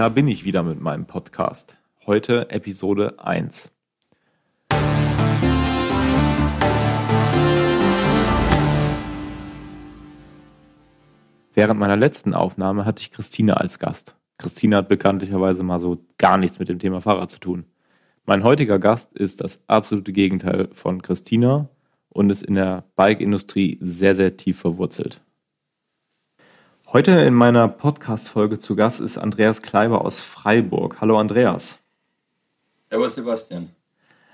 Da bin ich wieder mit meinem Podcast. Heute Episode 1. Während meiner letzten Aufnahme hatte ich Christina als Gast. Christina hat bekanntlicherweise mal so gar nichts mit dem Thema Fahrrad zu tun. Mein heutiger Gast ist das absolute Gegenteil von Christina und ist in der Bike-Industrie sehr, sehr tief verwurzelt. Heute in meiner Podcast-Folge zu Gast ist Andreas Kleiber aus Freiburg. Hallo Andreas. Hallo Sebastian.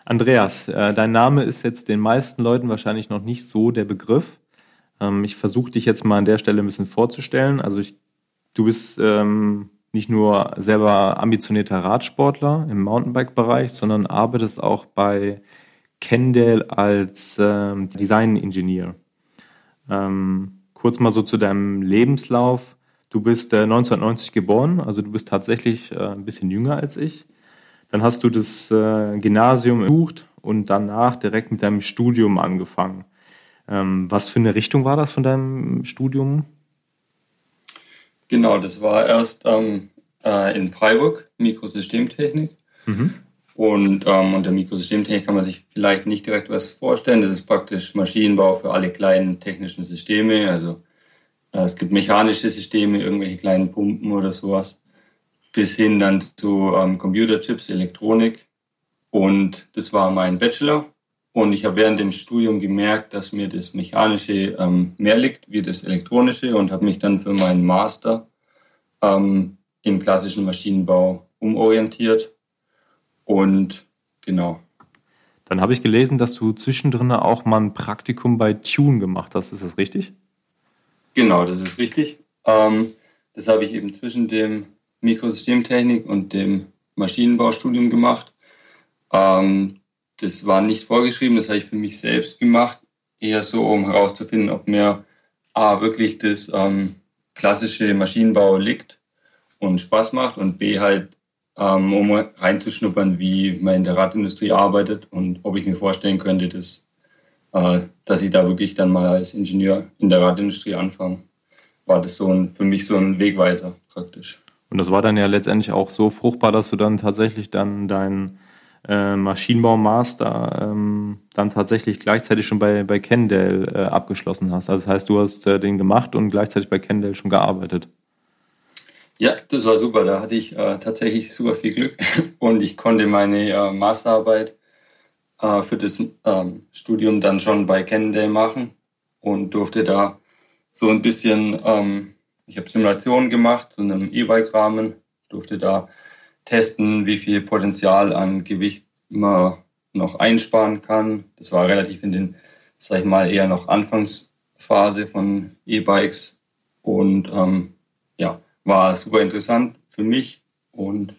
Andreas, äh, dein Name ist jetzt den meisten Leuten wahrscheinlich noch nicht so der Begriff. Ähm, ich versuche dich jetzt mal an der Stelle ein bisschen vorzustellen. Also ich, du bist ähm, nicht nur selber ambitionierter Radsportler im Mountainbike-Bereich, sondern arbeitest auch bei Kendall als ähm, Design-Ingenieur. Ähm, kurz mal so zu deinem Lebenslauf. Du bist äh, 1990 geboren, also du bist tatsächlich äh, ein bisschen jünger als ich. Dann hast du das äh, Gymnasium besucht und danach direkt mit deinem Studium angefangen. Ähm, was für eine Richtung war das von deinem Studium? Genau, das war erst ähm, äh, in Freiburg, Mikrosystemtechnik. Mhm. Und ähm, unter Mikrosystemtechnik kann man sich vielleicht nicht direkt was vorstellen. Das ist praktisch Maschinenbau für alle kleinen technischen Systeme. Also äh, es gibt mechanische Systeme, irgendwelche kleinen Pumpen oder sowas, bis hin dann zu ähm, Computerchips, Elektronik. Und das war mein Bachelor. Und ich habe während dem Studium gemerkt, dass mir das Mechanische ähm, mehr liegt wie das Elektronische und habe mich dann für meinen Master ähm, im klassischen Maschinenbau umorientiert und genau. Dann habe ich gelesen, dass du zwischendrin auch mal ein Praktikum bei Tune gemacht hast. Ist das richtig? Genau, das ist richtig. Ähm, das habe ich eben zwischen dem Mikrosystemtechnik und dem Maschinenbaustudium gemacht. Ähm, das war nicht vorgeschrieben, das habe ich für mich selbst gemacht. Eher so, um herauszufinden, ob mir A, wirklich das ähm, klassische Maschinenbau liegt und Spaß macht und B, halt ähm, um reinzuschnuppern, wie man in der Radindustrie arbeitet und ob ich mir vorstellen könnte, dass, äh, dass ich da wirklich dann mal als Ingenieur in der Radindustrie anfange. War das so ein, für mich so ein Wegweiser praktisch. Und das war dann ja letztendlich auch so fruchtbar, dass du dann tatsächlich dann deinen äh, Maschinenbau-Master ähm, dann tatsächlich gleichzeitig schon bei, bei Kendall äh, abgeschlossen hast. Also das heißt, du hast äh, den gemacht und gleichzeitig bei Kendall schon gearbeitet. Ja, das war super. Da hatte ich äh, tatsächlich super viel Glück und ich konnte meine äh, Masterarbeit äh, für das ähm, Studium dann schon bei Cannondale machen und durfte da so ein bisschen, ähm, ich habe Simulationen gemacht zu einem E-Bike-Rahmen, durfte da testen, wie viel Potenzial an Gewicht man noch einsparen kann. Das war relativ in den, sag ich mal, eher noch Anfangsphase von E-Bikes und ähm, ja, war super interessant für mich und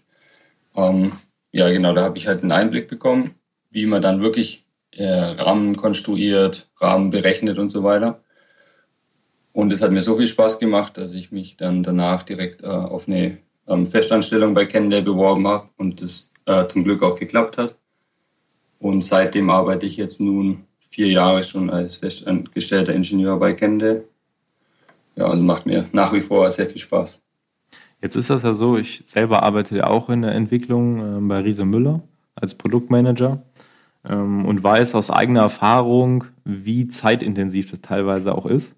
ähm, ja, genau, da habe ich halt einen Einblick bekommen, wie man dann wirklich äh, Rahmen konstruiert, Rahmen berechnet und so weiter. Und es hat mir so viel Spaß gemacht, dass ich mich dann danach direkt äh, auf eine ähm, Festanstellung bei Kendall beworben habe und das äh, zum Glück auch geklappt hat. Und seitdem arbeite ich jetzt nun vier Jahre schon als festangestellter Ingenieur bei Kendall. Ja, also macht mir nach wie vor sehr viel Spaß. Jetzt ist das ja so, ich selber arbeite ja auch in der Entwicklung äh, bei Riese Müller als Produktmanager ähm, und weiß aus eigener Erfahrung, wie zeitintensiv das teilweise auch ist.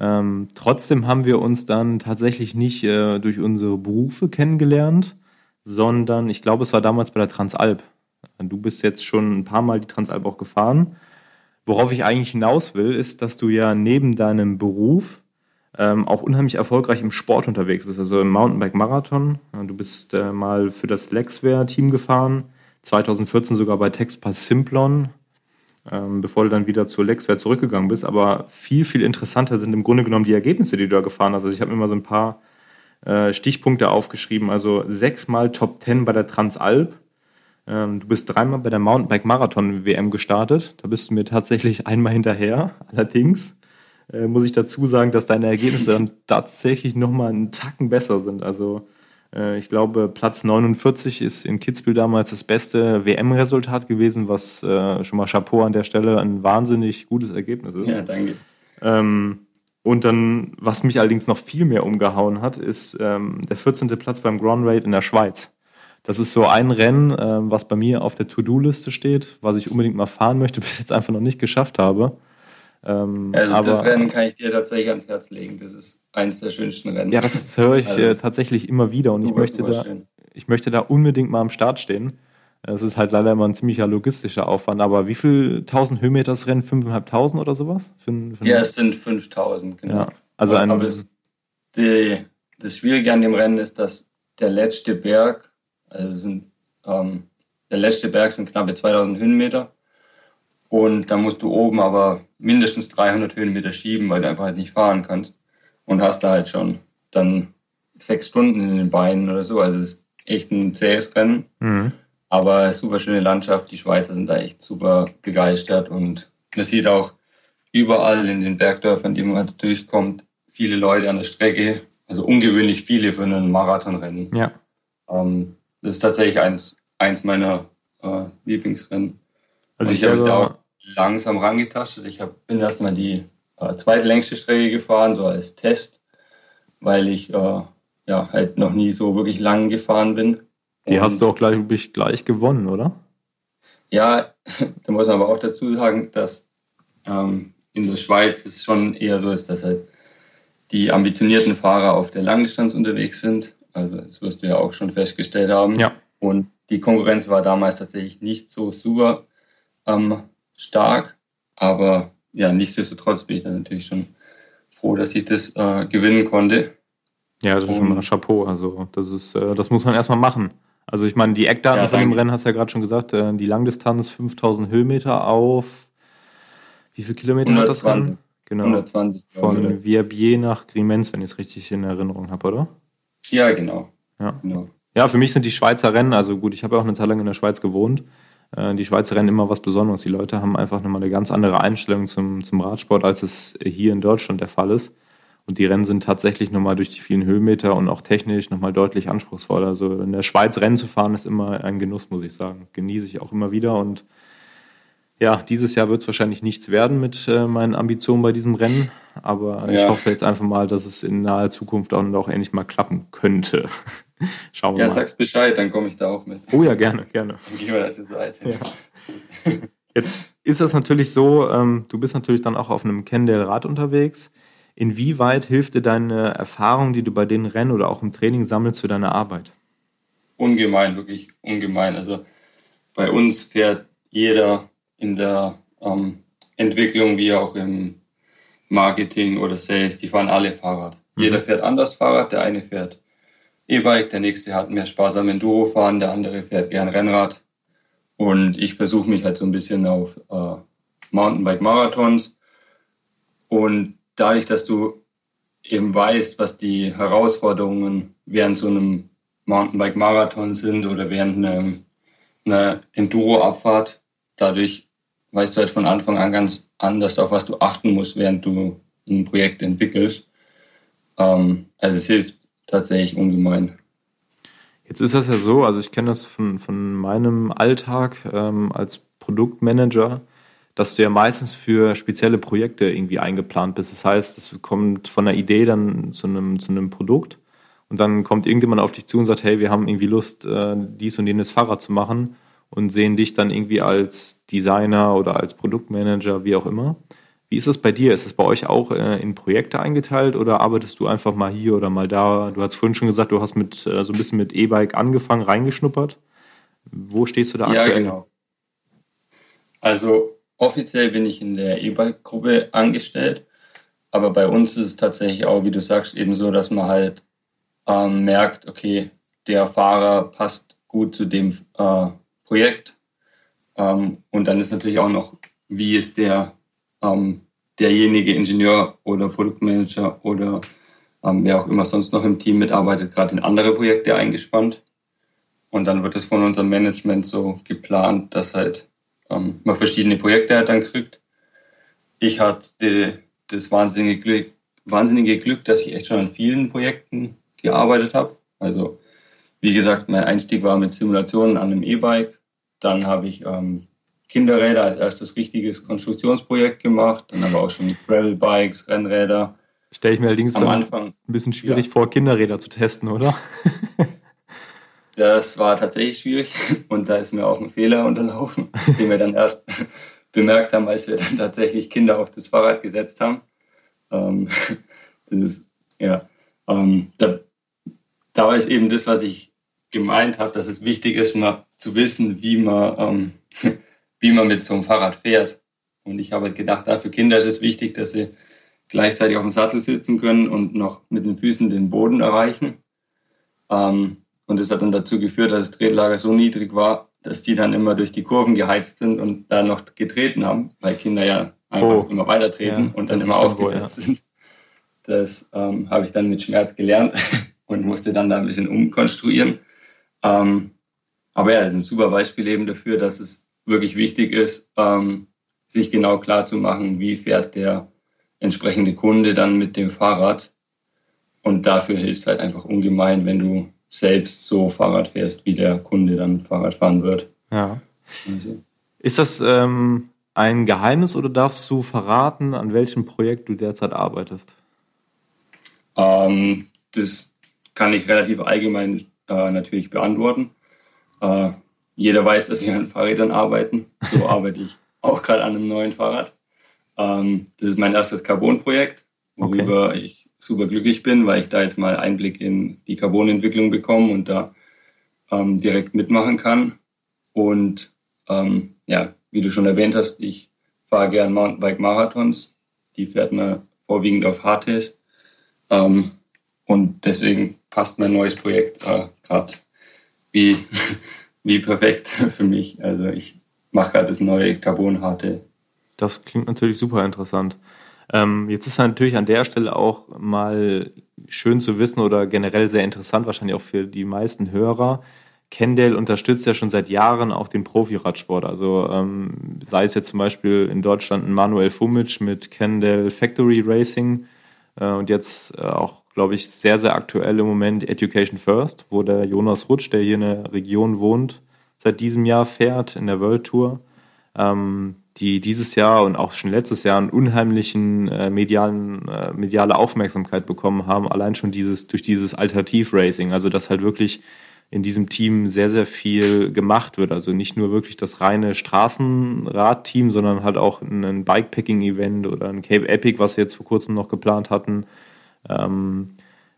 Ähm, trotzdem haben wir uns dann tatsächlich nicht äh, durch unsere Berufe kennengelernt, sondern ich glaube, es war damals bei der Transalp. Du bist jetzt schon ein paar Mal die Transalp auch gefahren. Worauf ich eigentlich hinaus will, ist, dass du ja neben deinem Beruf ähm, auch unheimlich erfolgreich im Sport unterwegs bist, also im Mountainbike-Marathon. Du bist äh, mal für das Lexware-Team gefahren, 2014 sogar bei Texpass Simplon, ähm, bevor du dann wieder zur Lexware zurückgegangen bist. Aber viel, viel interessanter sind im Grunde genommen die Ergebnisse, die du da gefahren hast. Also ich habe mir mal so ein paar äh, Stichpunkte aufgeschrieben. Also sechsmal Top 10 bei der Transalp. Ähm, du bist dreimal bei der Mountainbike-Marathon-WM gestartet. Da bist du mir tatsächlich einmal hinterher, allerdings äh, muss ich dazu sagen, dass deine Ergebnisse dann tatsächlich nochmal einen Tacken besser sind. Also äh, ich glaube, Platz 49 ist in Kitzbühel damals das beste WM-Resultat gewesen, was äh, schon mal Chapeau an der Stelle ein wahnsinnig gutes Ergebnis ist. Ja, danke. Ähm, Und dann, was mich allerdings noch viel mehr umgehauen hat, ist ähm, der 14. Platz beim Grand Raid in der Schweiz. Das ist so ein Rennen, ähm, was bei mir auf der To-Do-Liste steht, was ich unbedingt mal fahren möchte, bis jetzt einfach noch nicht geschafft habe. Ähm, also aber, das Rennen kann ich dir tatsächlich ans Herz legen. Das ist eines der schönsten Rennen. Ja, das höre ich also, äh, tatsächlich immer wieder und super, ich möchte da, ich möchte da unbedingt mal am Start stehen. Es ist halt leider immer ein ziemlicher logistischer Aufwand, aber wie viel 1000 Höhenmeter das Rennen? 5.500 oder sowas? Für, für ja, es sind 5000, genau. Ja, also ein, aber es, die, das Schwierige an dem Rennen ist, dass der letzte Berg, also sind, ähm, der letzte Berg sind knappe 2000 Höhenmeter und da musst du oben aber mindestens 300 Höhenmeter schieben, weil du einfach halt nicht fahren kannst und hast da halt schon dann sechs Stunden in den Beinen oder so. Also es ist echt ein zähes Rennen. Mhm. Aber super schöne Landschaft. Die Schweizer sind da echt super begeistert und man sieht auch überall in den Bergdörfern, die man durchkommt, viele Leute an der Strecke. Also ungewöhnlich viele für einen Marathonrennen. Ja. Ähm, das ist tatsächlich eins, eins meiner äh, Lieblingsrennen. Also ich, ich habe da auch langsam rangetastet. Ich hab, bin erstmal die äh, zweitlängste Strecke gefahren, so als Test, weil ich äh, ja halt noch nie so wirklich lang gefahren bin. Die Und, hast du auch gleich, gleich gewonnen, oder? Ja, da muss man aber auch dazu sagen, dass ähm, in der Schweiz es schon eher so ist, dass halt die ambitionierten Fahrer auf der Langdistanz unterwegs sind. Also das wirst du ja auch schon festgestellt haben. Ja. Und die Konkurrenz war damals tatsächlich nicht so super ähm, stark. Aber ja, nichtsdestotrotz bin ich dann natürlich schon froh, dass ich das äh, gewinnen konnte. Ja, das ist schon mal Chapeau. Also das ist, äh, das muss man erstmal machen. Also ich meine, die Eckdaten ja, von dem Rennen hast du ja gerade schon gesagt, äh, die Langdistanz 5000 Höhenmeter auf wie viele Kilometer 120, hat das Rennen? Genau. 120. Von Verbier nach Grimenz, wenn ich es richtig in Erinnerung habe, oder? Ja, genau. Ja. genau. Ja, für mich sind die Schweizer Rennen, also gut, ich habe ja auch eine Zeit lang in der Schweiz gewohnt. Äh, die Schweizer Rennen immer was Besonderes. Die Leute haben einfach nochmal eine ganz andere Einstellung zum, zum Radsport, als es hier in Deutschland der Fall ist. Und die Rennen sind tatsächlich nochmal durch die vielen Höhenmeter und auch technisch nochmal deutlich anspruchsvoller. Also in der Schweiz Rennen zu fahren ist immer ein Genuss, muss ich sagen. Genieße ich auch immer wieder. Und ja, dieses Jahr wird es wahrscheinlich nichts werden mit äh, meinen Ambitionen bei diesem Rennen. Aber ja. ich hoffe jetzt einfach mal, dass es in naher Zukunft auch, auch endlich mal klappen könnte. Schauen wir ja, mal. Ja, sag's Bescheid, dann komme ich da auch mit. Oh ja, gerne, gerne. Dann gehen wir da zur Seite. Ja. Jetzt ist das natürlich so, ähm, du bist natürlich dann auch auf einem Kendall-Rad unterwegs. Inwieweit hilft dir deine Erfahrung, die du bei den Rennen oder auch im Training sammelst, für deine Arbeit? Ungemein, wirklich ungemein. Also bei uns fährt jeder in der ähm, Entwicklung wie auch im Marketing oder Sales, die fahren alle Fahrrad. Mhm. Jeder fährt anders Fahrrad, der eine fährt E-Bike, der nächste hat mehr Spaß am Enduro-Fahren, der andere fährt gern Rennrad. Und ich versuche mich halt so ein bisschen auf äh, Mountainbike-Marathons. Und dadurch, dass du eben weißt, was die Herausforderungen während so einem Mountainbike-Marathon sind oder während einer, einer Enduro-Abfahrt, dadurch weißt du halt von Anfang an ganz anders, auf was du achten musst, während du ein Projekt entwickelst. Ähm, also es hilft tatsächlich ungemein. Jetzt ist das ja so, also ich kenne das von, von meinem Alltag ähm, als Produktmanager, dass du ja meistens für spezielle Projekte irgendwie eingeplant bist. Das heißt, es kommt von einer Idee dann zu einem, zu einem Produkt und dann kommt irgendjemand auf dich zu und sagt, hey, wir haben irgendwie Lust, äh, dies und jenes Fahrrad zu machen und sehen dich dann irgendwie als Designer oder als Produktmanager, wie auch immer. Wie ist das bei dir? Ist es bei euch auch äh, in Projekte eingeteilt oder arbeitest du einfach mal hier oder mal da? Du hast vorhin schon gesagt, du hast mit äh, so ein bisschen mit E-Bike angefangen, reingeschnuppert. Wo stehst du da ja, aktuell? Ja, genau. Also offiziell bin ich in der E-Bike-Gruppe angestellt, aber bei uns ist es tatsächlich auch, wie du sagst, eben so, dass man halt ähm, merkt, okay, der Fahrer passt gut zu dem äh, Projekt. Ähm, und dann ist natürlich auch noch, wie ist der ähm, derjenige Ingenieur oder Produktmanager oder ähm, wer auch immer sonst noch im Team mitarbeitet, gerade in andere Projekte eingespannt. Und dann wird es von unserem Management so geplant, dass halt ähm, man verschiedene Projekte halt dann kriegt. Ich hatte das wahnsinnige Glück, wahnsinnige Glück, dass ich echt schon an vielen Projekten gearbeitet habe. Also wie gesagt, mein Einstieg war mit Simulationen an einem E-Bike. Dann habe ich ähm, Kinderräder als erstes richtiges Konstruktionsprojekt gemacht, dann aber auch schon Gravel-Bikes, Rennräder, Stelle ich mir allerdings am Anfang ein bisschen schwierig ja. vor, Kinderräder zu testen, oder? das war tatsächlich schwierig und da ist mir auch ein Fehler unterlaufen, den wir dann erst bemerkt haben, als wir dann tatsächlich Kinder auf das Fahrrad gesetzt haben. Ähm, das ist, ja, ähm, da, da war es eben das, was ich gemeint habe, dass es wichtig ist, mal zu wissen, wie man, ähm, wie man mit so einem Fahrrad fährt. Und ich habe halt gedacht, da für Kinder ist es wichtig, dass sie gleichzeitig auf dem Sattel sitzen können und noch mit den Füßen den Boden erreichen. Ähm, und das hat dann dazu geführt, dass das Tretlager so niedrig war, dass die dann immer durch die Kurven geheizt sind und da noch getreten haben, weil Kinder ja einfach oh. immer weiter treten ja, und dann immer aufgesetzt wohl, ja. sind. Das ähm, habe ich dann mit Schmerz gelernt und musste dann da ein bisschen umkonstruieren. Ähm, aber ja, das ist ein super Beispiel eben dafür, dass es wirklich wichtig ist, ähm, sich genau klar zu machen, wie fährt der entsprechende Kunde dann mit dem Fahrrad. Und dafür hilft es halt einfach ungemein, wenn du selbst so Fahrrad fährst, wie der Kunde dann Fahrrad fahren wird. Ja. Also. Ist das ähm, ein Geheimnis oder darfst du verraten, an welchem Projekt du derzeit arbeitest? Ähm, das kann ich relativ allgemein äh, natürlich beantworten. Äh, jeder weiß, dass wir an Fahrrädern arbeiten. So arbeite ich auch gerade an einem neuen Fahrrad. Ähm, das ist mein erstes Carbon-Projekt, worüber okay. ich super glücklich bin, weil ich da jetzt mal Einblick in die Carbon-Entwicklung bekomme und da ähm, direkt mitmachen kann. Und ähm, ja, wie du schon erwähnt hast, ich fahre gern Mountainbike-Marathons. Die fährt man vorwiegend auf HTs. Ähm, und deswegen passt mein neues Projekt äh, gerade wie, wie perfekt für mich. Also ich mache gerade das neue Carbon-HT das klingt natürlich super interessant. Ähm, jetzt ist natürlich an der Stelle auch mal schön zu wissen oder generell sehr interessant, wahrscheinlich auch für die meisten Hörer. Kendall unterstützt ja schon seit Jahren auch den Profi-Radsport. Also ähm, sei es jetzt zum Beispiel in Deutschland ein Manuel Fumic mit Kendall Factory Racing und jetzt äh, auch, glaube ich, sehr, sehr aktuell im Moment Education First, wo der Jonas Rutsch, der hier in der Region wohnt, seit diesem Jahr fährt in der World Tour. Ähm, die dieses Jahr und auch schon letztes Jahr einen unheimlichen äh, medialen, äh, mediale Aufmerksamkeit bekommen haben, allein schon dieses durch dieses Alternativracing, also dass halt wirklich in diesem Team sehr, sehr viel gemacht wird. Also nicht nur wirklich das reine Straßenradteam, sondern halt auch ein Bikepacking-Event oder ein Cape Epic, was sie jetzt vor kurzem noch geplant hatten. Ähm,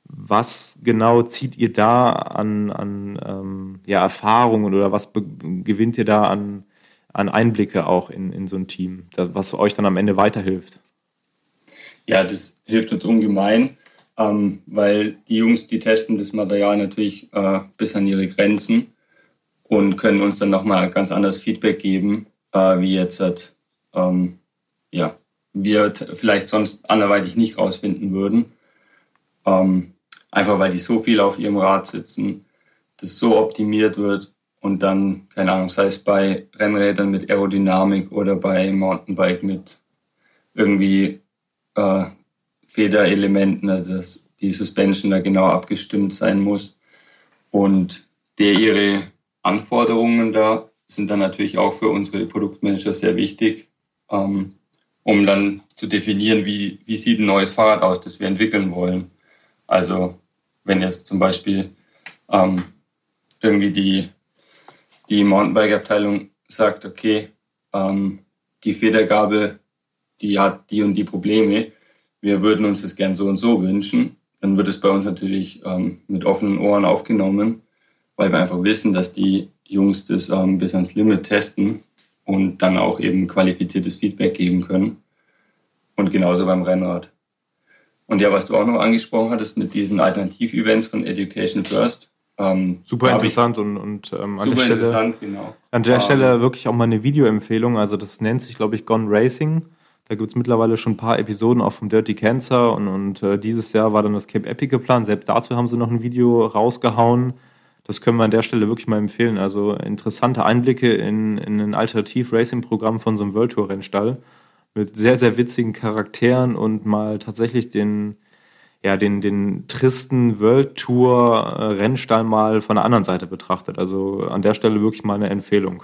was genau zieht ihr da an, an ähm, ja, Erfahrungen oder was gewinnt ihr da an, an Einblicke auch in, in so ein Team, was euch dann am Ende weiterhilft? Ja, das hilft uns ungemein, ähm, weil die Jungs, die testen das Material natürlich äh, bis an ihre Grenzen und können uns dann nochmal ganz anderes Feedback geben, äh, wie jetzt halt, ähm, ja, wir vielleicht sonst anderweitig nicht rausfinden würden. Ähm, einfach weil die so viel auf ihrem Rad sitzen, das so optimiert wird und dann, keine Ahnung, sei es bei Rennrädern mit Aerodynamik oder bei Mountainbike mit irgendwie äh, Federelementen, also dass die Suspension da genau abgestimmt sein muss. Und der ihre Anforderungen da sind dann natürlich auch für unsere Produktmanager sehr wichtig, ähm, um dann zu definieren, wie, wie sieht ein neues Fahrrad aus, das wir entwickeln wollen. Also wenn jetzt zum Beispiel ähm, irgendwie die die Mountainbike-Abteilung sagt, okay, ähm, die Federgabel, die hat die und die Probleme, wir würden uns das gern so und so wünschen, dann wird es bei uns natürlich ähm, mit offenen Ohren aufgenommen, weil wir einfach wissen, dass die Jungs das ähm, bis ans Limit testen und dann auch eben qualifiziertes Feedback geben können. Und genauso beim Rennrad. Und ja, was du auch noch angesprochen hattest mit diesen Alternativ-Events von Education First, ähm, super interessant und, und ähm, an, der Stelle, genau. an der Stelle wirklich auch mal eine Videoempfehlung. Also das nennt sich, glaube ich, Gone Racing. Da gibt es mittlerweile schon ein paar Episoden auch vom Dirty Cancer und, und äh, dieses Jahr war dann das Cape Epic geplant. Selbst dazu haben sie noch ein Video rausgehauen. Das können wir an der Stelle wirklich mal empfehlen. Also interessante Einblicke in, in ein Alternativ-Racing-Programm von so einem World Tour-Rennstall mit sehr, sehr witzigen Charakteren und mal tatsächlich den, ja, den, den tristen World Tour äh, Rennstall mal von der anderen Seite betrachtet. Also an der Stelle wirklich mal eine Empfehlung.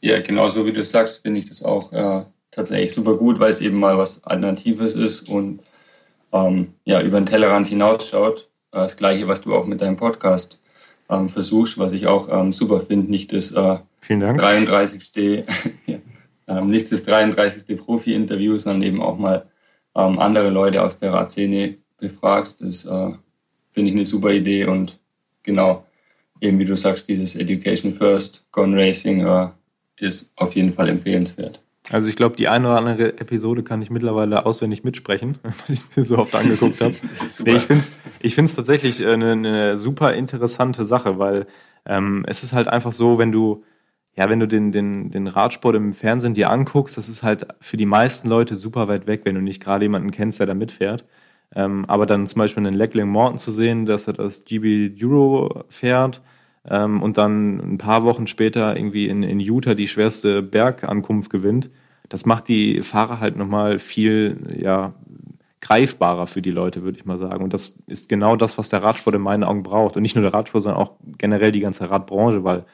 Ja, genau so wie du sagst, finde ich das auch äh, tatsächlich super gut, weil es eben mal was Alternatives ist und ähm, ja, über den Tellerrand hinausschaut. Äh, das Gleiche, was du auch mit deinem Podcast ähm, versuchst, was ich auch ähm, super finde. Nicht das äh, Vielen Dank. 33. ähm, nicht das 33. Profi-Interview, sondern eben auch mal ähm, andere Leute aus der Radszene befragst. Das äh, finde ich eine super Idee und genau, eben wie du sagst, dieses Education First, Gone Racing äh, ist auf jeden Fall empfehlenswert. Also ich glaube, die eine oder andere Episode kann ich mittlerweile auswendig mitsprechen, weil ich es mir so oft angeguckt habe. nee, ich finde es ich find's tatsächlich eine, eine, super interessante Sache, weil ähm, es ist halt einfach so, wenn du, ja, wenn du den, den, den Radsport im Fernsehen dir anguckst, das ist halt für die meisten Leute super weit weg, wenn du nicht gerade jemanden kennst, der da mitfährt. Ähm, aber dann zum Beispiel einen Leckling Morton zu sehen, dass er das GB Euro fährt ähm, und dann ein paar Wochen später irgendwie in, in Utah die schwerste Bergankunft gewinnt, das macht die Fahrer halt nochmal viel ja, greifbarer für die Leute, würde ich mal sagen. Und das ist genau das, was der Radsport in meinen Augen braucht. Und nicht nur der Radsport, sondern auch generell die ganze Radbranche, weil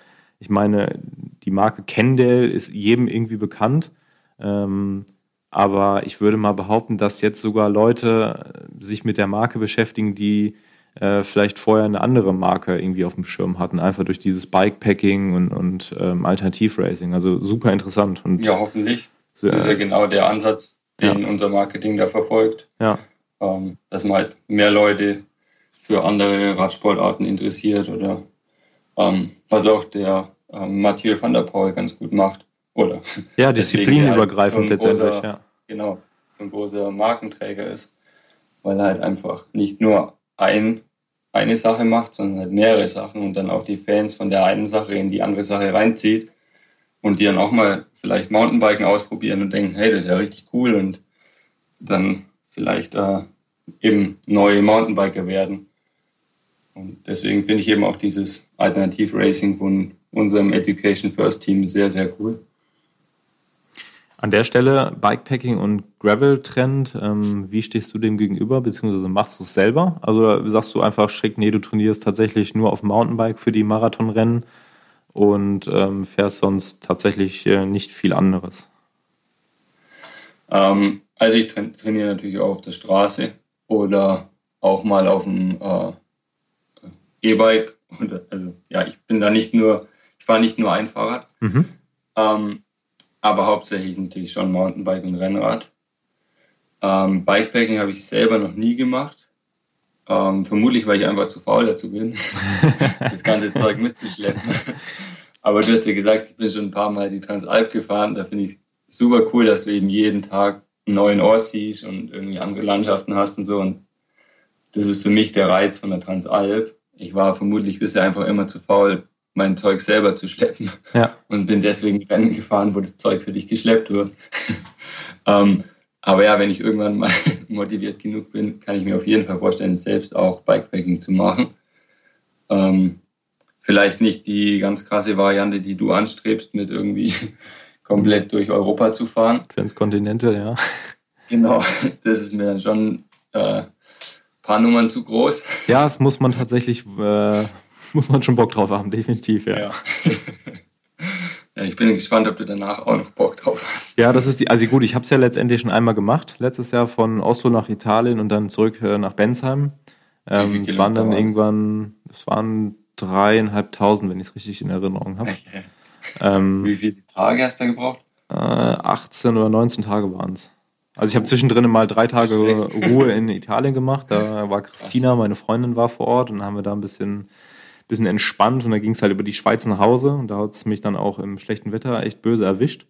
ich meine, die Marke Kendall ist jedem irgendwie bekannt. Ähm, aber ich würde mal behaupten, dass jetzt sogar Leute sich mit der Marke beschäftigen, die äh, vielleicht vorher eine andere Marke irgendwie auf dem Schirm hatten, einfach durch dieses Bikepacking und, und ähm, Alternativracing. Also super interessant. Und ja, hoffentlich. So, das ist ja genau der Ansatz, den ja. unser Marketing da verfolgt. Ja. Ähm, dass man halt mehr Leute für andere Radsportarten interessiert oder ähm, was auch der ähm, Mathieu van der Poel ganz gut macht. Oder ja, disziplinübergreifend halt so letztendlich, großer, ja. Genau, so ein großer Markenträger ist, weil er halt einfach nicht nur ein, eine Sache macht, sondern halt mehrere Sachen und dann auch die Fans von der einen Sache in die andere Sache reinzieht und die dann auch mal vielleicht Mountainbiken ausprobieren und denken, hey, das ist ja richtig cool und dann vielleicht äh, eben neue Mountainbiker werden. Und deswegen finde ich eben auch dieses Alternativ-Racing von unserem Education First Team sehr, sehr cool. An der Stelle Bikepacking und Gravel-Trend, ähm, wie stehst du dem gegenüber, beziehungsweise machst du es selber? Also sagst du einfach schick, nee, du trainierst tatsächlich nur auf Mountainbike für die Marathonrennen und ähm, fährst sonst tatsächlich äh, nicht viel anderes? Ähm, also ich tra trainiere natürlich auch auf der Straße oder auch mal auf dem äh, E-Bike. Also ja, ich bin da nicht nur, ich fahre nicht nur ein Fahrrad. Mhm. Ähm, aber hauptsächlich natürlich schon Mountainbike und Rennrad. Ähm, Bikepacking habe ich selber noch nie gemacht. Ähm, vermutlich, weil ich einfach zu faul dazu bin, das ganze Zeug mitzuschleppen. Aber du hast ja gesagt, ich bin schon ein paar Mal die Transalp gefahren. Da finde ich super cool, dass du eben jeden Tag einen neuen Ort siehst und irgendwie andere Landschaften hast und so. Und das ist für mich der Reiz von der Transalp. Ich war vermutlich bisher einfach immer zu faul, mein Zeug selber zu schleppen. Ja. Und bin deswegen Rennen gefahren, wo das Zeug für dich geschleppt wird. ähm, aber ja, wenn ich irgendwann mal motiviert genug bin, kann ich mir auf jeden Fall vorstellen, selbst auch Bikepacking zu machen. Ähm, vielleicht nicht die ganz krasse Variante, die du anstrebst, mit irgendwie komplett durch Europa zu fahren. Transcontinental, ja. Genau, das ist mir dann schon äh, paar Nummern zu groß. Ja, das muss man tatsächlich äh, muss man schon Bock drauf haben, definitiv, ja. ja. ja. ich bin gespannt, ob du danach auch noch Bock drauf hast. Ja, das ist die, also gut, ich habe es ja letztendlich schon einmal gemacht, letztes Jahr von Oslo nach Italien und dann zurück äh, nach Bensheim. Ähm, es waren dann irgendwann, es waren dreieinhalbtausend, wenn ich es richtig in Erinnerung habe. Okay. Ähm, Wie viele Tage hast du gebraucht? Äh, 18 oder 19 Tage waren es. Also ich habe zwischendrin mal drei Tage Ruhe in Italien gemacht. Da war Christina, meine Freundin, war vor Ort und haben wir da ein bisschen bisschen entspannt und da ging es halt über die Schweiz nach Hause und da hat es mich dann auch im schlechten Wetter echt böse erwischt.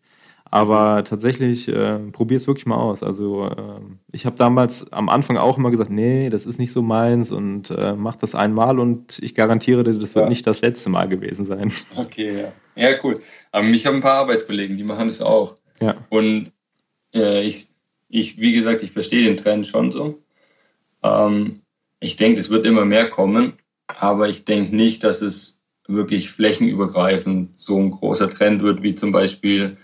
Aber tatsächlich, äh, probier es wirklich mal aus. Also äh, ich habe damals am Anfang auch immer gesagt, nee, das ist nicht so meins und äh, mach das einmal und ich garantiere dir, das wird ja. nicht das letzte Mal gewesen sein. Okay, ja. Ja, cool. Aber ich habe ein paar Arbeitskollegen, die machen das auch. Ja. Und äh, ich, ich, wie gesagt, ich verstehe den Trend schon so. Ähm, ich denke, es wird immer mehr kommen. Aber ich denke nicht, dass es wirklich flächenübergreifend so ein großer Trend wird, wie zum Beispiel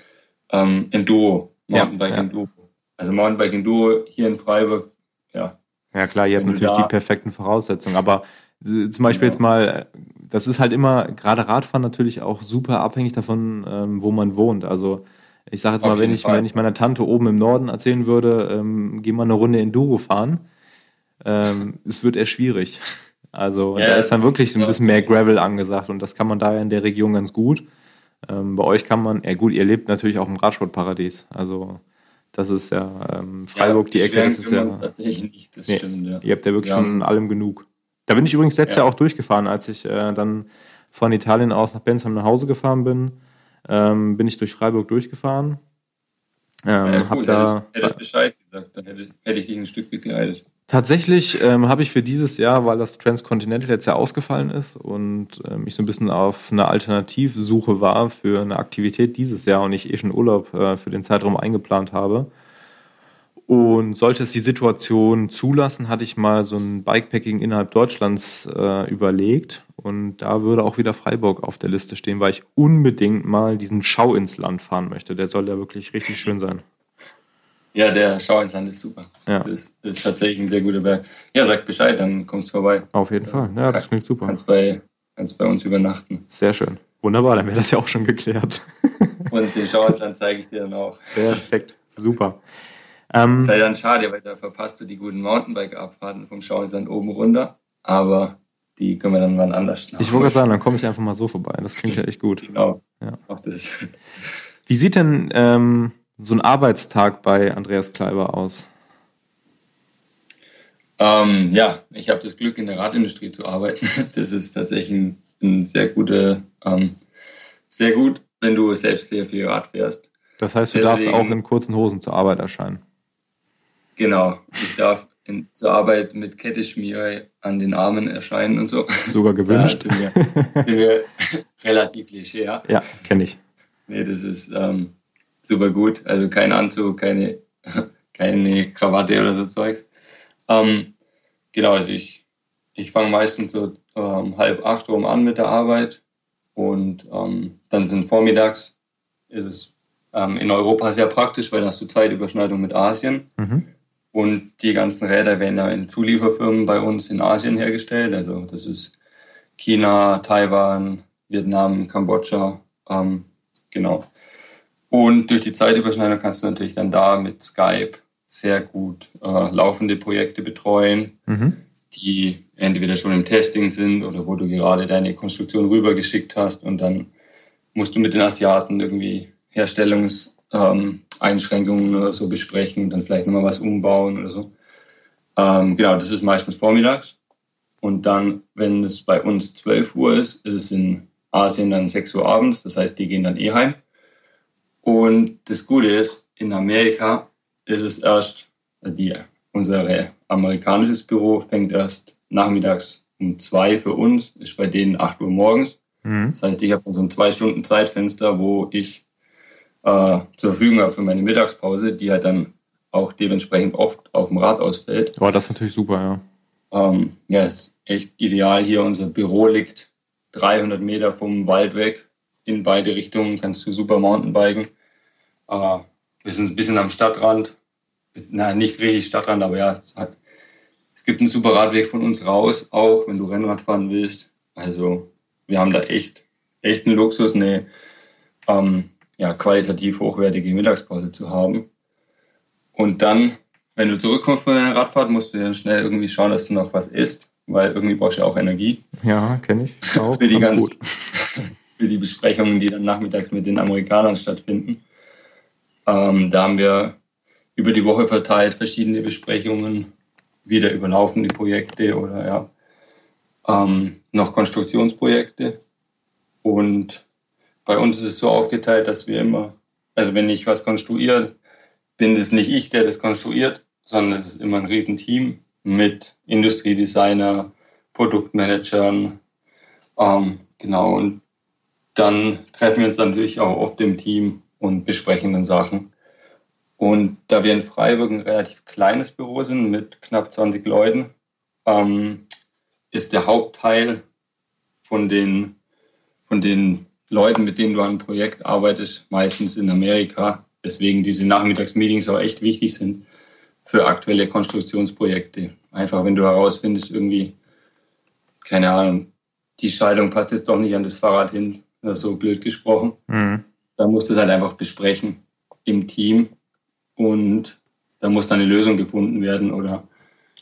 ähm, Enduro, Mountainbike ja, ja. Enduro. Also Mountainbike Enduro hier in Freiburg, ja. Ja klar, ihr habt natürlich die perfekten Voraussetzungen, aber zum Beispiel ja. jetzt mal, das ist halt immer, gerade Radfahren natürlich auch super abhängig davon, ähm, wo man wohnt. Also ich sage jetzt Auf mal, wenn ich, wenn ich meiner Tante oben im Norden erzählen würde, ähm, geh mal eine Runde Enduro fahren, ähm, es wird eher schwierig. Also ja, da ist dann wirklich so ein bisschen mehr Gravel angesagt und das kann man daher in der Region ganz gut. Ähm, bei euch kann man, ja gut, ihr lebt natürlich auch im Radsportparadies. Also das ist ja ähm, Freiburg, ja, die Ecke, das ist ja. Tatsächlich nicht, das nee, stimmt, ja. Ihr habt ja wirklich ja. von allem genug. Da bin ich übrigens letztes Jahr auch durchgefahren, als ich äh, dann von Italien aus nach Bensheim nach Hause gefahren bin. Ähm, bin ich durch Freiburg durchgefahren. Ähm, ja, cool, da, hätte, hätte Bescheid gesagt, dann hätte, hätte ich dich ein Stück begleitet. Tatsächlich ähm, habe ich für dieses Jahr, weil das Transcontinental jetzt ja ausgefallen ist und ähm, ich so ein bisschen auf eine Alternativsuche war für eine Aktivität dieses Jahr und ich eh schon Urlaub äh, für den Zeitraum eingeplant habe. Und sollte es die Situation zulassen, hatte ich mal so ein Bikepacking innerhalb Deutschlands äh, überlegt. Und da würde auch wieder Freiburg auf der Liste stehen, weil ich unbedingt mal diesen Schau ins Land fahren möchte. Der soll ja wirklich richtig schön sein. Ja, der Schau ins Land ist super. Ja. Das, das, ist tatsächlich ein sehr guter Berg. Ja, sag Bescheid, dann kommst du vorbei. Auf jeden Fall. Ja, das klingt super. Kannst bei, kannst bei uns übernachten. Sehr schön. Wunderbar, dann wäre das ja auch schon geklärt. Und den Schau ins Land zeige ich dir dann auch. Perfekt, super. Ähm, Sei dann schade, weil da verpasst du die guten Mountainbike-Abfahrten vom Schau ins Land oben runter. Aber die können wir dann mal anders machen. Ich wollte gerade sagen, dann komme ich einfach mal so vorbei. Das klingt ja echt gut. Genau. Ja. Auch das. Wie sieht denn ähm, so ein Arbeitstag bei Andreas Kleiber aus? Ähm, ja, ich habe das Glück, in der Radindustrie zu arbeiten. Das ist tatsächlich ein, ein sehr guter, ähm, sehr gut, wenn du selbst sehr viel Rad fährst. Das heißt, du Deswegen, darfst auch in kurzen Hosen zur Arbeit erscheinen. Genau, ich darf in, zur Arbeit mit Ketteschmier an den Armen erscheinen und so. Sogar gewünscht. Da sind wir, sind wir relativ leger. Ja, kenne ich. Nee, das ist, ähm, super gut. Also kein Anzug, keine, keine Krawatte oder so Zeugs. Ähm, genau, also ich, ich fange meistens so ähm, halb acht Uhr an mit der Arbeit und ähm, dann sind vormittags, ist es ähm, in Europa sehr praktisch, weil dann hast du Zeitüberschneidung mit Asien. Mhm. Und die ganzen Räder werden ja in Zulieferfirmen bei uns in Asien hergestellt. Also das ist China, Taiwan, Vietnam, Kambodscha. Ähm, genau. Und durch die Zeitüberschneidung kannst du natürlich dann da mit Skype sehr gut äh, laufende Projekte betreuen, mhm. die entweder schon im Testing sind oder wo du gerade deine Konstruktion rübergeschickt hast und dann musst du mit den Asiaten irgendwie Herstellungseinschränkungen ähm, oder so besprechen, dann vielleicht nochmal was umbauen oder so. Ähm, genau, das ist meistens vormittags. Und dann, wenn es bei uns 12 Uhr ist, ist es in Asien dann 6 Uhr abends. Das heißt, die gehen dann eh heim. Und das Gute ist, in Amerika ist es erst, die, unser amerikanisches Büro fängt erst nachmittags um zwei für uns, ist bei denen acht Uhr morgens. Mhm. Das heißt, ich habe so ein zwei Stunden Zeitfenster, wo ich äh, zur Verfügung habe für meine Mittagspause, die halt dann auch dementsprechend oft auf dem Rad ausfällt. Oh, das ist natürlich super, ja. Ähm, ja, ist echt ideal hier. Unser Büro liegt 300 Meter vom Wald weg. In beide Richtungen kannst du super Mountainbiken. Äh, wir sind ein bisschen am Stadtrand. Nein, nicht richtig Stadtrand, aber ja, es, hat, es gibt einen super Radweg von uns raus, auch wenn du Rennrad fahren willst. Also wir haben da echt, echt einen Luxus, eine ähm, ja, qualitativ hochwertige Mittagspause zu haben. Und dann, wenn du zurückkommst von deiner Radfahrt, musst du dann schnell irgendwie schauen, dass du noch was isst, weil irgendwie brauchst du ja auch Energie. Ja, kenne ich auch. für, die ganz, gut. für die Besprechungen, die dann nachmittags mit den Amerikanern stattfinden. Ähm, da haben wir über die Woche verteilt verschiedene Besprechungen, wieder über laufende Projekte oder ja, ähm, noch Konstruktionsprojekte. Und bei uns ist es so aufgeteilt, dass wir immer, also wenn ich was konstruiere, bin es nicht ich, der das konstruiert, sondern es ist immer ein Riesenteam mit Industriedesigner, Produktmanagern. Ähm, genau, und dann treffen wir uns natürlich auch oft im Team und besprechen dann Sachen. Und da wir in Freiburg ein relativ kleines Büro sind mit knapp 20 Leuten, ähm, ist der Hauptteil von den, von den Leuten, mit denen du an einem Projekt arbeitest, meistens in Amerika. Deswegen diese Nachmittagsmeetings auch echt wichtig sind für aktuelle Konstruktionsprojekte. Einfach wenn du herausfindest, irgendwie, keine Ahnung, die Schaltung passt jetzt doch nicht an das Fahrrad hin, so blöd gesprochen. Mhm da musst du es halt einfach besprechen im Team und da muss dann eine Lösung gefunden werden oder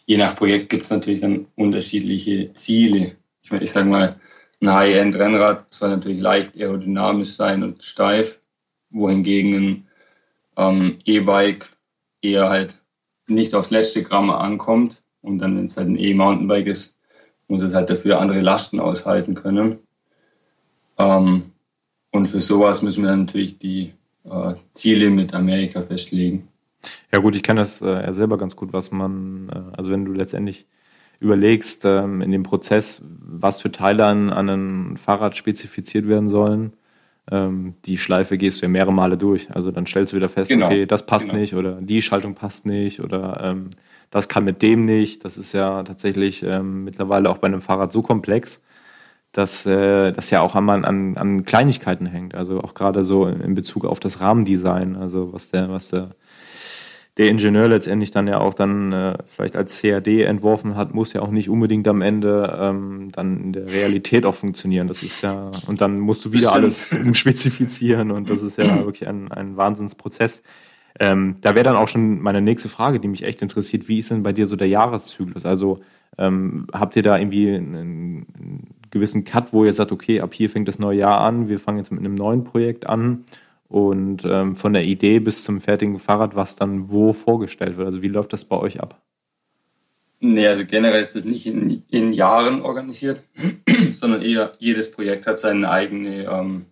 je nach Projekt gibt es natürlich dann unterschiedliche Ziele. Ich, ich sage mal, ein High-End-Rennrad soll natürlich leicht aerodynamisch sein und steif, wohingegen ein ähm, E-Bike eher halt nicht aufs letzte Gramm ankommt und dann, wenn es halt ein E-Mountainbike ist, muss es halt dafür andere Lasten aushalten können. Ähm, und für sowas müssen wir natürlich die äh, Ziele mit Amerika festlegen. Ja gut, ich kenne das äh, ja selber ganz gut, was man, äh, also wenn du letztendlich überlegst ähm, in dem Prozess, was für Teile an, an ein Fahrrad spezifiziert werden sollen, ähm, die Schleife gehst du ja mehrere Male durch. Also dann stellst du wieder fest, genau. okay, das passt genau. nicht oder die Schaltung passt nicht oder ähm, das kann mit dem nicht. Das ist ja tatsächlich ähm, mittlerweile auch bei einem Fahrrad so komplex, dass äh, das ja auch an, an, an Kleinigkeiten hängt. Also auch gerade so in Bezug auf das Rahmendesign, also was der, was der der Ingenieur letztendlich dann ja auch dann äh, vielleicht als CAD entworfen hat, muss ja auch nicht unbedingt am Ende ähm, dann in der Realität auch funktionieren. Das ist ja, und dann musst du wieder alles umspezifizieren und das ist ja wirklich ein, ein Wahnsinnsprozess. Ähm, da wäre dann auch schon meine nächste Frage, die mich echt interessiert. Wie ist denn bei dir so der Jahreszyklus? Also ähm, habt ihr da irgendwie einen, einen gewissen Cut, wo ihr sagt, okay, ab hier fängt das neue Jahr an, wir fangen jetzt mit einem neuen Projekt an und ähm, von der Idee bis zum fertigen Fahrrad, was dann wo vorgestellt wird. Also wie läuft das bei euch ab? Nee, also generell ist das nicht in, in Jahren organisiert, sondern eher jedes Projekt hat seine eigene, ähm,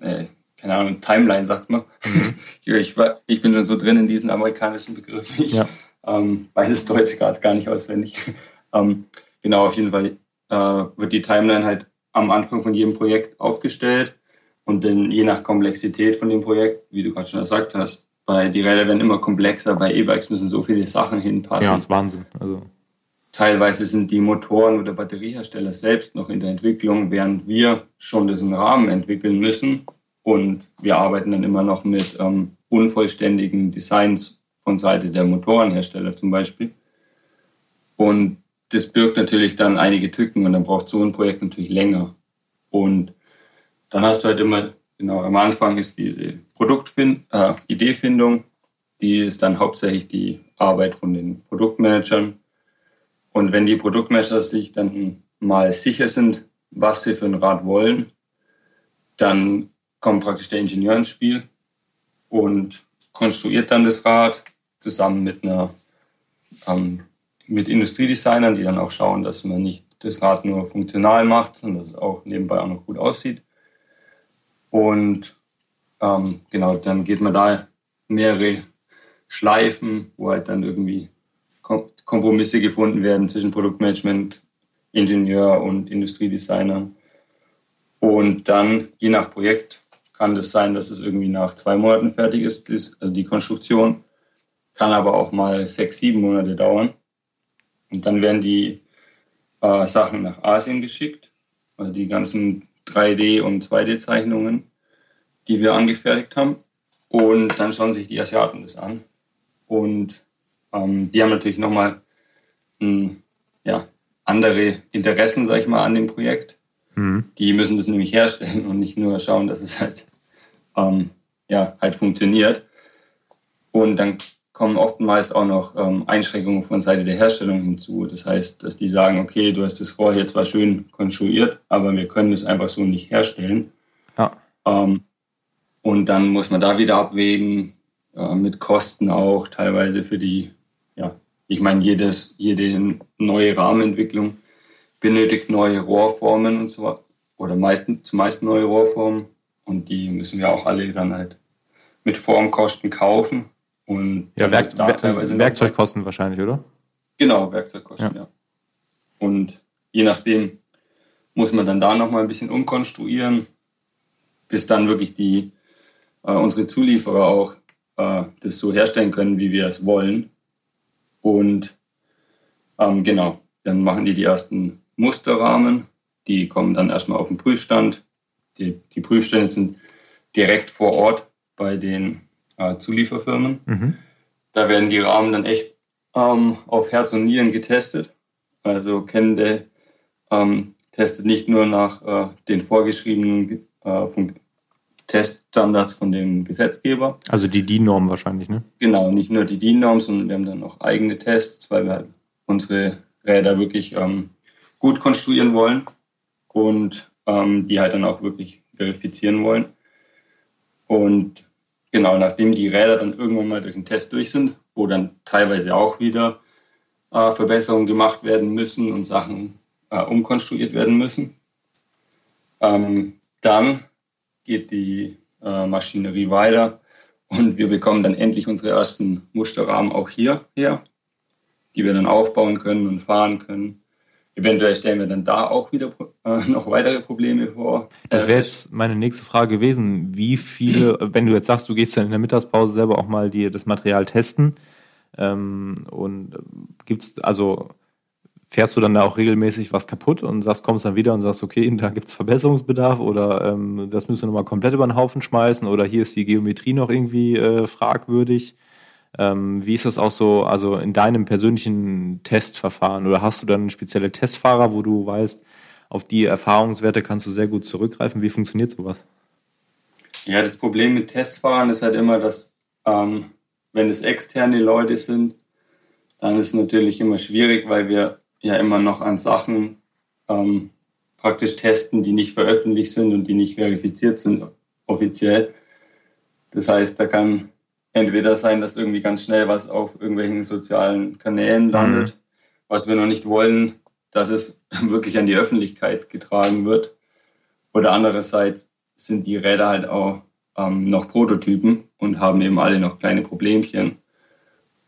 äh, keine Ahnung, Timeline, sagt man. Mhm. ich, ich, bin schon so drin in diesen amerikanischen Begriffen. Ich ja. ähm, weiß das Deutsche gerade gar nicht auswendig. ähm, genau, auf jeden Fall äh, wird die Timeline halt am Anfang von jedem Projekt aufgestellt und dann je nach Komplexität von dem Projekt, wie du gerade schon gesagt hast, bei die Räder werden immer komplexer, bei E-Bikes müssen so viele Sachen hinpassen. Ja, das ist Wahnsinn. Also. Teilweise sind die Motoren oder Batteriehersteller selbst noch in der Entwicklung, während wir schon diesen Rahmen entwickeln müssen. Und wir arbeiten dann immer noch mit ähm, unvollständigen Designs von Seite der Motorenhersteller zum Beispiel. Und das birgt natürlich dann einige Tücken und dann braucht so ein Projekt natürlich länger. Und dann hast du halt immer, genau, am Anfang ist diese Produktfind äh, Ideefindung, die ist dann hauptsächlich die Arbeit von den Produktmanagern. Und wenn die Produktmanager sich dann mal sicher sind, was sie für ein Rad wollen, dann kommt praktisch der Ingenieur ins Spiel und konstruiert dann das Rad zusammen mit einer ähm, mit Industriedesignern, die dann auch schauen, dass man nicht das Rad nur funktional macht und dass es auch nebenbei auch noch gut aussieht. Und ähm, genau, dann geht man da mehrere Schleifen, wo halt dann irgendwie Kompromisse gefunden werden zwischen Produktmanagement, Ingenieur und Industriedesigner. Und dann, je nach Projekt, kann das sein, dass es irgendwie nach zwei Monaten fertig ist, also die Konstruktion. Kann aber auch mal sechs, sieben Monate dauern. Und dann werden die äh, Sachen nach Asien geschickt, also die ganzen 3D- und 2D-Zeichnungen, die wir angefertigt haben. Und dann schauen sich die Asiaten das an. Und ähm, die haben natürlich nochmal hm, ja, andere Interessen, sag ich mal, an dem Projekt. Mhm. Die müssen das nämlich herstellen und nicht nur schauen, dass es halt, ähm, ja, halt funktioniert. Und dann kommen oftmals auch noch ähm, Einschränkungen von Seite der Herstellung hinzu. Das heißt, dass die sagen, okay, du hast das Rohr hier zwar schön konstruiert, aber wir können es einfach so nicht herstellen. Ja. Ähm, und dann muss man da wieder abwägen, äh, mit Kosten auch teilweise für die, ja, ich meine, jedes, jede neue Rahmenentwicklung benötigt neue Rohrformen und so oder meisten, zumeist neue Rohrformen. Und die müssen wir auch alle dann halt mit Formkosten kaufen. Und ja, Werk Werkzeugkosten wahrscheinlich, oder? Genau, Werkzeugkosten, ja. ja. Und je nachdem muss man dann da nochmal ein bisschen umkonstruieren, bis dann wirklich die, äh, unsere Zulieferer auch äh, das so herstellen können, wie wir es wollen. Und ähm, genau, dann machen die die ersten Musterrahmen, die kommen dann erstmal auf den Prüfstand. Die, die Prüfstände sind direkt vor Ort bei den äh, Zulieferfirmen. Mhm. Da werden die Rahmen dann echt ähm, auf Herz und Nieren getestet. Also Kende ähm, testet nicht nur nach äh, den vorgeschriebenen äh, Teststandards von dem Gesetzgeber. Also die DIN-Norm wahrscheinlich, ne? Genau, nicht nur die DIN-Norm, sondern wir haben dann auch eigene Tests, weil wir halt unsere Räder wirklich ähm, gut konstruieren wollen und ähm, die halt dann auch wirklich verifizieren wollen. Und genau, nachdem die Räder dann irgendwann mal durch den Test durch sind, wo dann teilweise auch wieder äh, Verbesserungen gemacht werden müssen und Sachen äh, umkonstruiert werden müssen, ähm, dann geht die äh, Maschinerie weiter und wir bekommen dann endlich unsere ersten Musterrahmen auch hier her, die wir dann aufbauen können und fahren können. Eventuell stellen wir dann da auch wieder äh, noch weitere Probleme vor. Das wäre jetzt meine nächste Frage gewesen. Wie viele, wenn du jetzt sagst, du gehst dann in der Mittagspause selber auch mal die, das Material testen, ähm, und gibt es, also fährst du dann da auch regelmäßig was kaputt und sagst, kommst dann wieder und sagst, okay, da gibt es Verbesserungsbedarf oder ähm, das müssen wir nochmal komplett über den Haufen schmeißen oder hier ist die Geometrie noch irgendwie äh, fragwürdig. Ähm, wie ist das auch so, also in deinem persönlichen Testverfahren oder hast du dann spezielle Testfahrer, wo du weißt, auf die Erfahrungswerte kannst du sehr gut zurückgreifen? Wie funktioniert sowas? Ja, das Problem mit Testfahrern ist halt immer, dass ähm, wenn es externe Leute sind, dann ist es natürlich immer schwierig, weil wir ja immer noch an Sachen ähm, praktisch testen, die nicht veröffentlicht sind und die nicht verifiziert sind offiziell. Das heißt, da kann entweder sein, dass irgendwie ganz schnell was auf irgendwelchen sozialen Kanälen mhm. landet, mhm. was wir noch nicht wollen, dass es wirklich an die Öffentlichkeit getragen wird. Oder andererseits sind die Räder halt auch ähm, noch Prototypen und haben eben alle noch kleine Problemchen.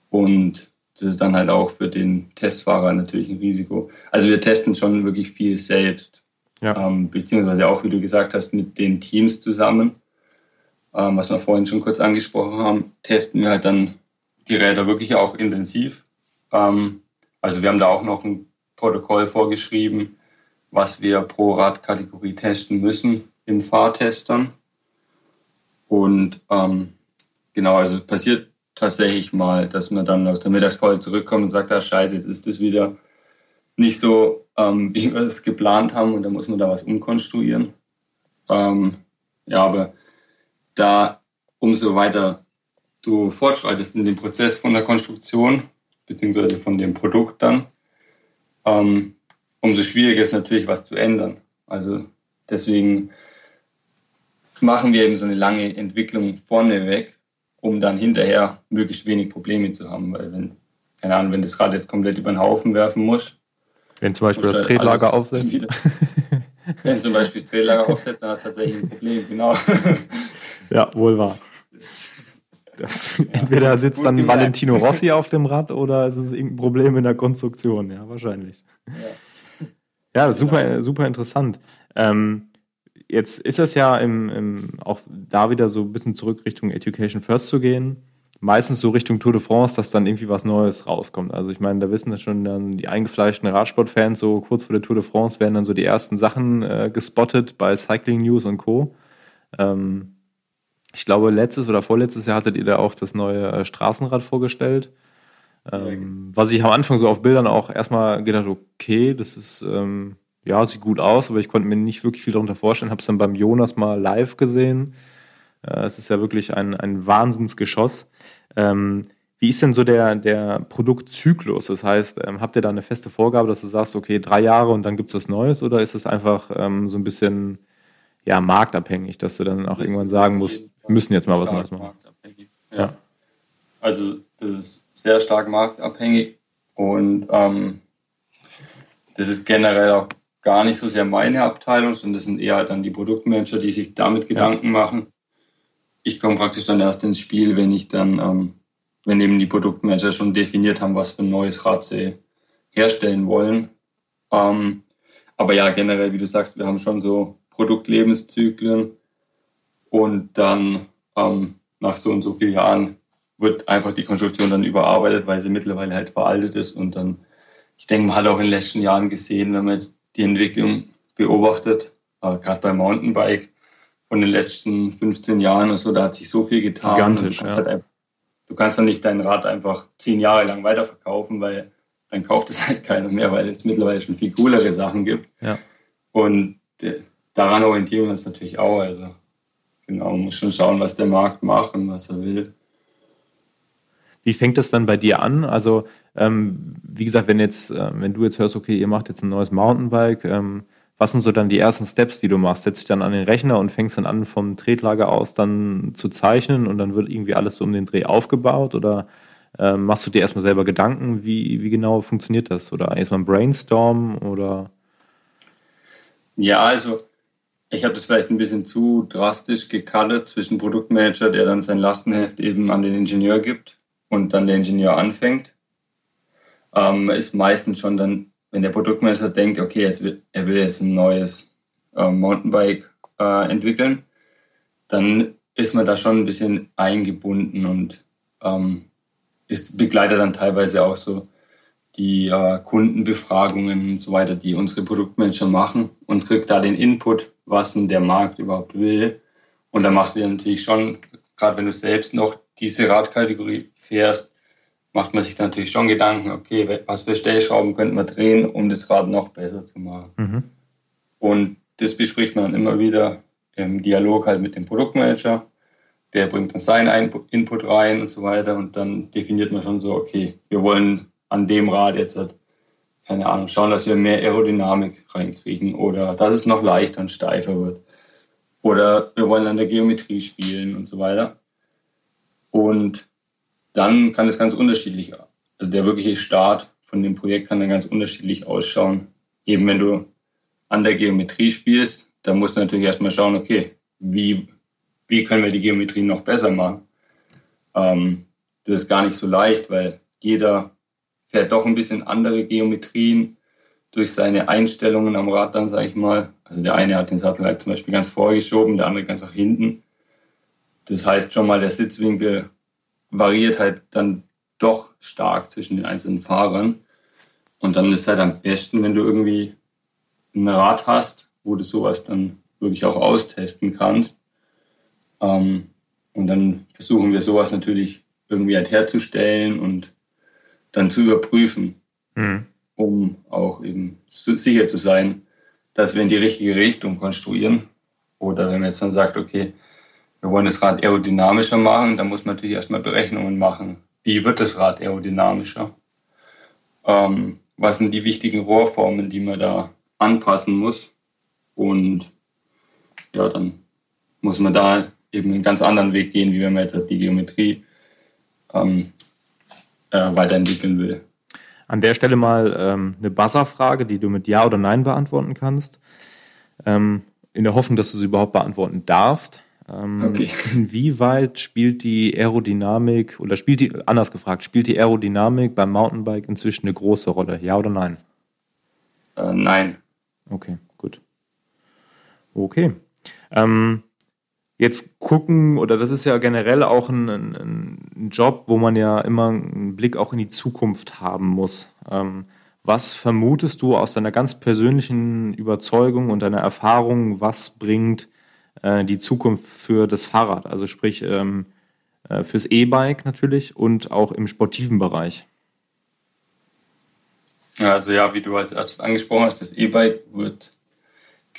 Und das ist dann halt auch für den Testfahrer natürlich ein Risiko. Also wir testen schon wirklich viel selbst. Ja. Ähm, beziehungsweise auch, wie du gesagt hast, mit den Teams zusammen. Ähm, was wir vorhin schon kurz angesprochen haben, testen wir halt dann die Räder wirklich auch intensiv. Ähm, also wir haben da auch noch ein Protokoll vorgeschrieben, was wir pro Radkategorie testen müssen im Fahrtestern. Und ähm, genau, also es passiert tatsächlich mal, dass man dann aus der Mittagspause zurückkommt und sagt, ah scheiße, jetzt ist das wieder nicht so, ähm, wie wir es geplant haben und dann muss man da was umkonstruieren. Ähm, ja, aber da umso weiter du fortschreitest in dem Prozess von der Konstruktion, beziehungsweise von dem Produkt dann, ähm, umso schwieriger ist natürlich was zu ändern. Also deswegen machen wir eben so eine lange Entwicklung vorneweg, um dann hinterher möglichst wenig Probleme zu haben. Weil wenn, keine Ahnung, wenn das Rad jetzt komplett über den Haufen werfen muss. Wenn zum Beispiel das halt Tretlager aufsetzt. wenn zum Beispiel das Tretlager aufsetzt, dann hast du tatsächlich ein Problem, genau. ja, wohl wahr. Das, ja, entweder sitzt dann Valentino Rossi auf dem Rad oder es ist irgendein Problem in der Konstruktion, ja, wahrscheinlich. Ja, ja super, genau. super interessant. Ähm, Jetzt ist es ja im, im, auch da wieder so ein bisschen zurück Richtung Education First zu gehen. Meistens so Richtung Tour de France, dass dann irgendwie was Neues rauskommt. Also ich meine, da wissen das schon dann die eingefleischten Radsportfans, so kurz vor der Tour de France werden dann so die ersten Sachen äh, gespottet bei Cycling News und Co. Ähm, ich glaube, letztes oder vorletztes Jahr hattet ihr da auch das neue äh, Straßenrad vorgestellt. Ähm, was ich am Anfang so auf Bildern auch erstmal gedacht, okay, das ist ähm, ja, sieht gut aus, aber ich konnte mir nicht wirklich viel darunter vorstellen. Habe es dann beim Jonas mal live gesehen. Äh, es ist ja wirklich ein, ein Wahnsinnsgeschoss. Ähm, wie ist denn so der, der Produktzyklus? Das heißt, ähm, habt ihr da eine feste Vorgabe, dass du sagst, okay, drei Jahre und dann gibt es was Neues? Oder ist es einfach ähm, so ein bisschen ja, marktabhängig, dass du dann auch irgendwann sagen musst, müssen jetzt mal was Neues machen? Ja. ja. Also das ist sehr stark marktabhängig und ähm, das ist generell auch gar nicht so sehr meine Abteilung, sondern das sind eher dann die Produktmanager, die sich damit Gedanken machen. Ich komme praktisch dann erst ins Spiel, wenn ich dann, ähm, wenn eben die Produktmanager schon definiert haben, was für ein neues Rad sie herstellen wollen. Ähm, aber ja, generell, wie du sagst, wir haben schon so Produktlebenszyklen und dann ähm, nach so und so vielen Jahren wird einfach die Konstruktion dann überarbeitet, weil sie mittlerweile halt veraltet ist und dann, ich denke, man hat auch in den letzten Jahren gesehen, wenn man jetzt die Entwicklung beobachtet, äh, gerade beim Mountainbike von den letzten 15 Jahren und so, da hat sich so viel getan. Gigantisch, du, kannst ja. halt du kannst dann nicht dein Rad einfach zehn Jahre lang weiterverkaufen, weil dann kauft es halt keiner mehr, weil es mittlerweile schon viel coolere Sachen gibt. Ja. Und äh, daran orientieren wir uns natürlich auch. Also genau, man muss schon schauen, was der Markt macht und was er will. Wie fängt es dann bei dir an? Also ähm, wie gesagt, wenn jetzt, äh, wenn du jetzt hörst, okay, ihr macht jetzt ein neues Mountainbike, ähm, was sind so dann die ersten Steps, die du machst? Setzt dich dann an den Rechner und fängst dann an, vom Tretlager aus dann zu zeichnen und dann wird irgendwie alles so um den Dreh aufgebaut oder äh, machst du dir erstmal selber Gedanken, wie, wie genau funktioniert das? Oder erstmal ein Brainstorm oder? Ja, also ich habe das vielleicht ein bisschen zu drastisch gecuttet zwischen Produktmanager, der dann sein Lastenheft eben an den Ingenieur gibt und dann der Ingenieur anfängt. Ähm, ist meistens schon dann, wenn der Produktmanager denkt, okay, will, er will jetzt ein neues äh, Mountainbike äh, entwickeln, dann ist man da schon ein bisschen eingebunden und ähm, ist, begleitet dann teilweise auch so die äh, Kundenbefragungen und so weiter, die unsere Produktmanager machen und kriegt da den Input, was denn der Markt überhaupt will. Und da machst du dir natürlich schon, gerade wenn du selbst noch diese Radkategorie fährst, macht man sich natürlich schon Gedanken, okay, was für Stellschrauben könnte man drehen, um das Rad noch besser zu machen. Mhm. Und das bespricht man dann immer wieder im Dialog halt mit dem Produktmanager. Der bringt dann seinen Input rein und so weiter. Und dann definiert man schon so, okay, wir wollen an dem Rad jetzt halt keine Ahnung, schauen, dass wir mehr Aerodynamik reinkriegen oder dass es noch leichter und steifer wird. Oder wir wollen an der Geometrie spielen und so weiter. Und dann kann es ganz unterschiedlich, also der wirkliche Start von dem Projekt kann dann ganz unterschiedlich ausschauen. Eben wenn du an der Geometrie spielst, dann musst du natürlich erstmal schauen, okay, wie, wie können wir die Geometrie noch besser machen? Ähm, das ist gar nicht so leicht, weil jeder fährt doch ein bisschen andere Geometrien durch seine Einstellungen am Rad dann, sage ich mal. Also der eine hat den Sattel halt zum Beispiel ganz vorgeschoben, der andere ganz nach hinten. Das heißt schon mal, der Sitzwinkel variiert halt dann doch stark zwischen den einzelnen Fahrern. Und dann ist halt am besten, wenn du irgendwie ein Rad hast, wo du sowas dann wirklich auch austesten kannst. Ähm, und dann versuchen wir sowas natürlich irgendwie halt herzustellen und dann zu überprüfen, mhm. um auch eben sicher zu sein, dass wir in die richtige Richtung konstruieren. Oder wenn man jetzt dann sagt, okay, wir wollen das Rad aerodynamischer machen, dann muss man natürlich erstmal Berechnungen machen. Wie wird das Rad aerodynamischer? Ähm, was sind die wichtigen Rohrformen, die man da anpassen muss? Und ja, dann muss man da eben einen ganz anderen Weg gehen, wie wenn man jetzt die Geometrie ähm, äh, weiterentwickeln will. An der Stelle mal ähm, eine Buzzer-Frage, die du mit Ja oder Nein beantworten kannst. Ähm, in der Hoffnung, dass du sie überhaupt beantworten darfst. Ähm, okay. Inwieweit spielt die Aerodynamik oder spielt die, anders gefragt, spielt die Aerodynamik beim Mountainbike inzwischen eine große Rolle? Ja oder nein? Äh, nein. Okay, gut. Okay. Ähm, jetzt gucken, oder das ist ja generell auch ein, ein, ein, Job, wo man ja immer einen Blick auch in die Zukunft haben muss. Ähm, was vermutest du aus deiner ganz persönlichen Überzeugung und deiner Erfahrung, was bringt äh, die Zukunft für das Fahrrad? Also sprich ähm, äh, fürs E-Bike natürlich und auch im sportiven Bereich. Also ja, wie du als erstes angesprochen hast, das E-Bike wird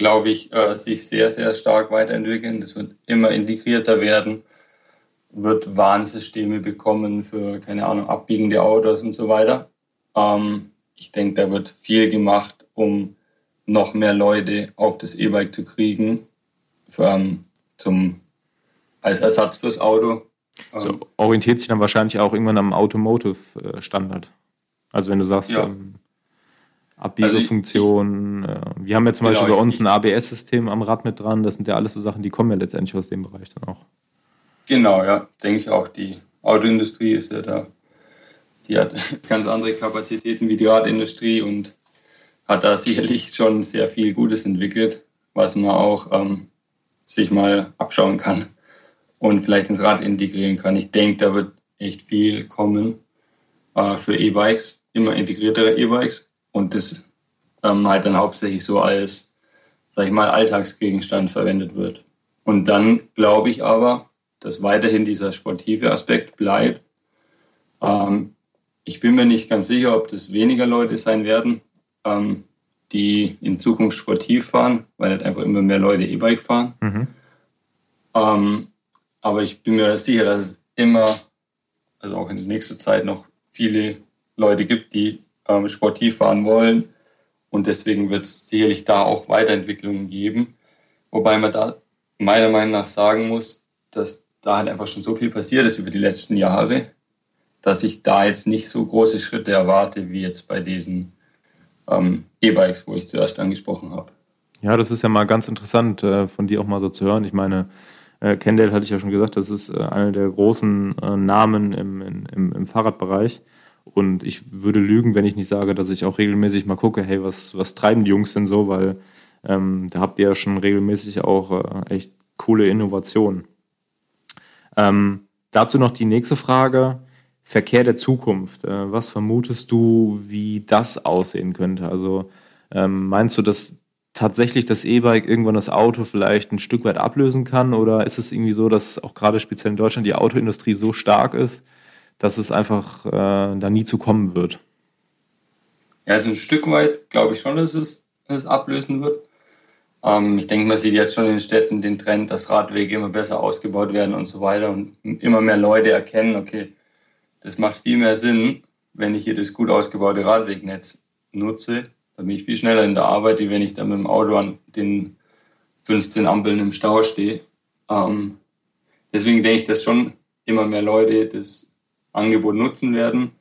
glaube ich, äh, sich sehr, sehr stark weiterentwickeln. Das wird immer integrierter werden, wird Warnsysteme bekommen für, keine Ahnung, abbiegende Autos und so weiter. Ähm, ich denke, da wird viel gemacht, um noch mehr Leute auf das E-Bike zu kriegen, für, ähm, zum, als Ersatz fürs Auto. So ähm, orientiert sich dann wahrscheinlich auch irgendwann am Automotive-Standard. Also wenn du sagst, ja. ähm, Abbiegefunktionen. Also äh, wir haben ja zum genau, Beispiel bei uns ein ABS-System am Rad mit dran. Das sind ja alles so Sachen, die kommen ja letztendlich aus dem Bereich dann auch. Genau, ja, denke ich auch. Die Autoindustrie ist ja da, die hat ganz andere Kapazitäten wie die Radindustrie und hat da sicherlich schon sehr viel Gutes entwickelt, was man auch ähm, sich mal abschauen kann und vielleicht ins Rad integrieren kann. Ich denke, da wird echt viel kommen äh, für E-Bikes, immer integriertere E-Bikes und das ähm, halt dann hauptsächlich so als, sag ich mal, Alltagsgegenstand verwendet wird. Und dann glaube ich aber, dass weiterhin dieser sportive Aspekt bleibt. Ähm, ich bin mir nicht ganz sicher, ob das weniger Leute sein werden, ähm, die in Zukunft sportiv fahren, weil halt einfach immer mehr Leute E-Bike fahren. Mhm. Ähm, aber ich bin mir sicher, dass es immer, also auch in nächster Zeit noch viele Leute gibt, die ähm, sportiv fahren wollen. Und deswegen wird es sicherlich da auch Weiterentwicklungen geben. Wobei man da meiner Meinung nach sagen muss, dass da halt einfach schon so viel passiert ist über die letzten Jahre, dass ich da jetzt nicht so große Schritte erwarte wie jetzt bei diesen ähm, E-Bikes, wo ich zuerst angesprochen habe. Ja, das ist ja mal ganz interessant äh, von dir auch mal so zu hören. Ich meine, äh, Kendall hatte ich ja schon gesagt, das ist äh, einer der großen äh, Namen im, im, im Fahrradbereich. Und ich würde lügen, wenn ich nicht sage, dass ich auch regelmäßig mal gucke, hey, was, was treiben die Jungs denn so? Weil ähm, da habt ihr ja schon regelmäßig auch äh, echt coole Innovationen. Ähm, dazu noch die nächste Frage. Verkehr der Zukunft. Äh, was vermutest du, wie das aussehen könnte? Also ähm, meinst du, dass tatsächlich das E-Bike irgendwann das Auto vielleicht ein Stück weit ablösen kann? Oder ist es irgendwie so, dass auch gerade speziell in Deutschland die Autoindustrie so stark ist, dass es einfach äh, da nie zu kommen wird? Ja, also ein Stück weit glaube ich schon, dass es, es ablösen wird. Ähm, ich denke, man sieht jetzt schon in den Städten den Trend, dass Radwege immer besser ausgebaut werden und so weiter und immer mehr Leute erkennen, okay, das macht viel mehr Sinn, wenn ich hier das gut ausgebaute Radwegnetz nutze. Dann bin ich viel schneller in der Arbeit, wie wenn ich da mit dem Auto an den 15 Ampeln im Stau stehe. Ähm, deswegen denke ich, dass schon immer mehr Leute das Angebot nutzen werden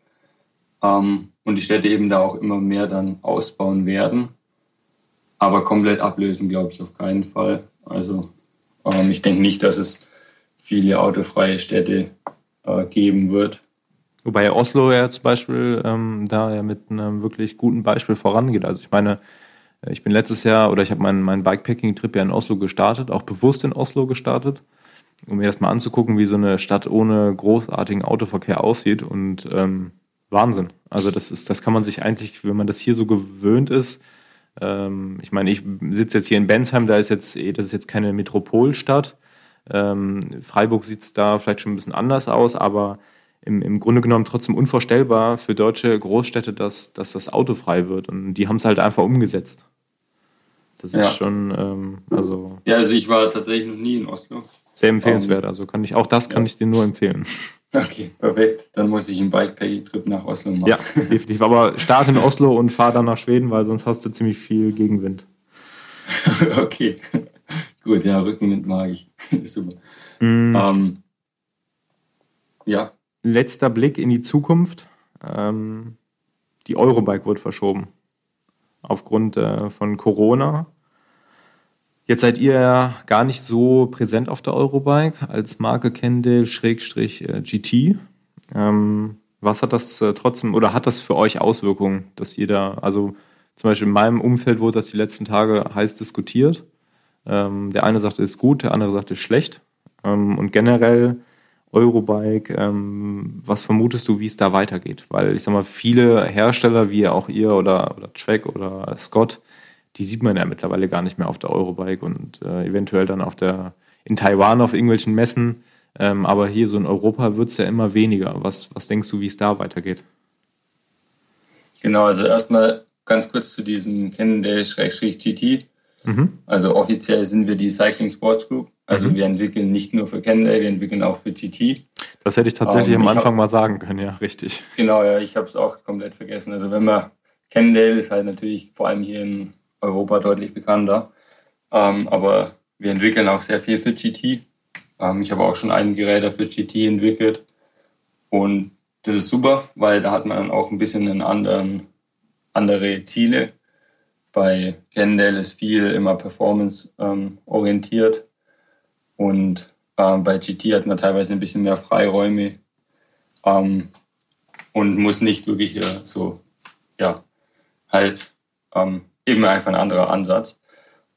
ähm, und die Städte eben da auch immer mehr dann ausbauen werden. Aber komplett ablösen, glaube ich, auf keinen Fall. Also ähm, ich denke nicht, dass es viele autofreie Städte äh, geben wird. Wobei Oslo ja zum Beispiel ähm, da ja mit einem wirklich guten Beispiel vorangeht. Also ich meine, ich bin letztes Jahr oder ich habe meinen mein Bikepacking-Trip ja in Oslo gestartet, auch bewusst in Oslo gestartet, um mir erstmal anzugucken, wie so eine Stadt ohne großartigen Autoverkehr aussieht. Und ähm, Wahnsinn. Also das ist, das kann man sich eigentlich, wenn man das hier so gewöhnt ist, ähm, ich meine, ich sitze jetzt hier in Bensheim, da ist jetzt, eh, das ist jetzt keine Metropolstadt. Ähm, Freiburg sieht es da vielleicht schon ein bisschen anders aus, aber im, im Grunde genommen trotzdem unvorstellbar für deutsche Großstädte, dass, dass das Auto frei wird. Und die haben es halt einfach umgesetzt. Das ist ja. schon, ähm, also. Ja, also ich war tatsächlich noch nie in Oslo. Sehr empfehlenswert. Also kann ich, auch das kann ja. ich dir nur empfehlen. Okay, perfekt. Dann muss ich einen Bikepay-Trip nach Oslo machen. Ja, definitiv. Aber start in Oslo und fahr dann nach Schweden, weil sonst hast du ziemlich viel Gegenwind. okay. Gut, ja, Rückenwind mag ich. Super. Mm. Ähm, ja. Letzter Blick in die Zukunft. Ähm, die Eurobike wird verschoben. Aufgrund äh, von Corona. Jetzt seid ihr ja gar nicht so präsent auf der Eurobike als Marke Kendall Schrägstrich äh, GT. Ähm, was hat das äh, trotzdem oder hat das für euch Auswirkungen, dass jeder, also zum Beispiel in meinem Umfeld wurde das die letzten Tage heiß diskutiert. Ähm, der eine sagte, es ist gut, der andere sagte, es ist schlecht. Ähm, und generell Eurobike, ähm, was vermutest du, wie es da weitergeht? Weil ich sag mal, viele Hersteller, wie auch ihr oder, oder Track oder Scott, die sieht man ja mittlerweile gar nicht mehr auf der Eurobike und äh, eventuell dann auf der, in Taiwan auf irgendwelchen Messen. Ähm, aber hier so in Europa wird es ja immer weniger. Was, was denkst du, wie es da weitergeht? Genau, also erstmal ganz kurz zu diesem Cannondale-GT. Mhm. Also offiziell sind wir die Cycling Sports Group. Also mhm. wir entwickeln nicht nur für Cannondale, wir entwickeln auch für GT. Das hätte ich tatsächlich um, ähm, am Anfang hab, mal sagen können, ja, richtig. Genau, ja, ich habe es auch komplett vergessen. Also wenn man Cannondale ist halt natürlich vor allem hier in Europa deutlich bekannter. Ähm, aber wir entwickeln auch sehr viel für GT. Ähm, ich habe auch schon einige Räder für GT entwickelt. Und das ist super, weil da hat man dann auch ein bisschen einen anderen, andere Ziele. Bei Kendall ist viel immer Performance ähm, orientiert. Und ähm, bei GT hat man teilweise ein bisschen mehr Freiräume ähm, und muss nicht wirklich äh, so, ja, halt ähm, eben einfach ein anderer Ansatz.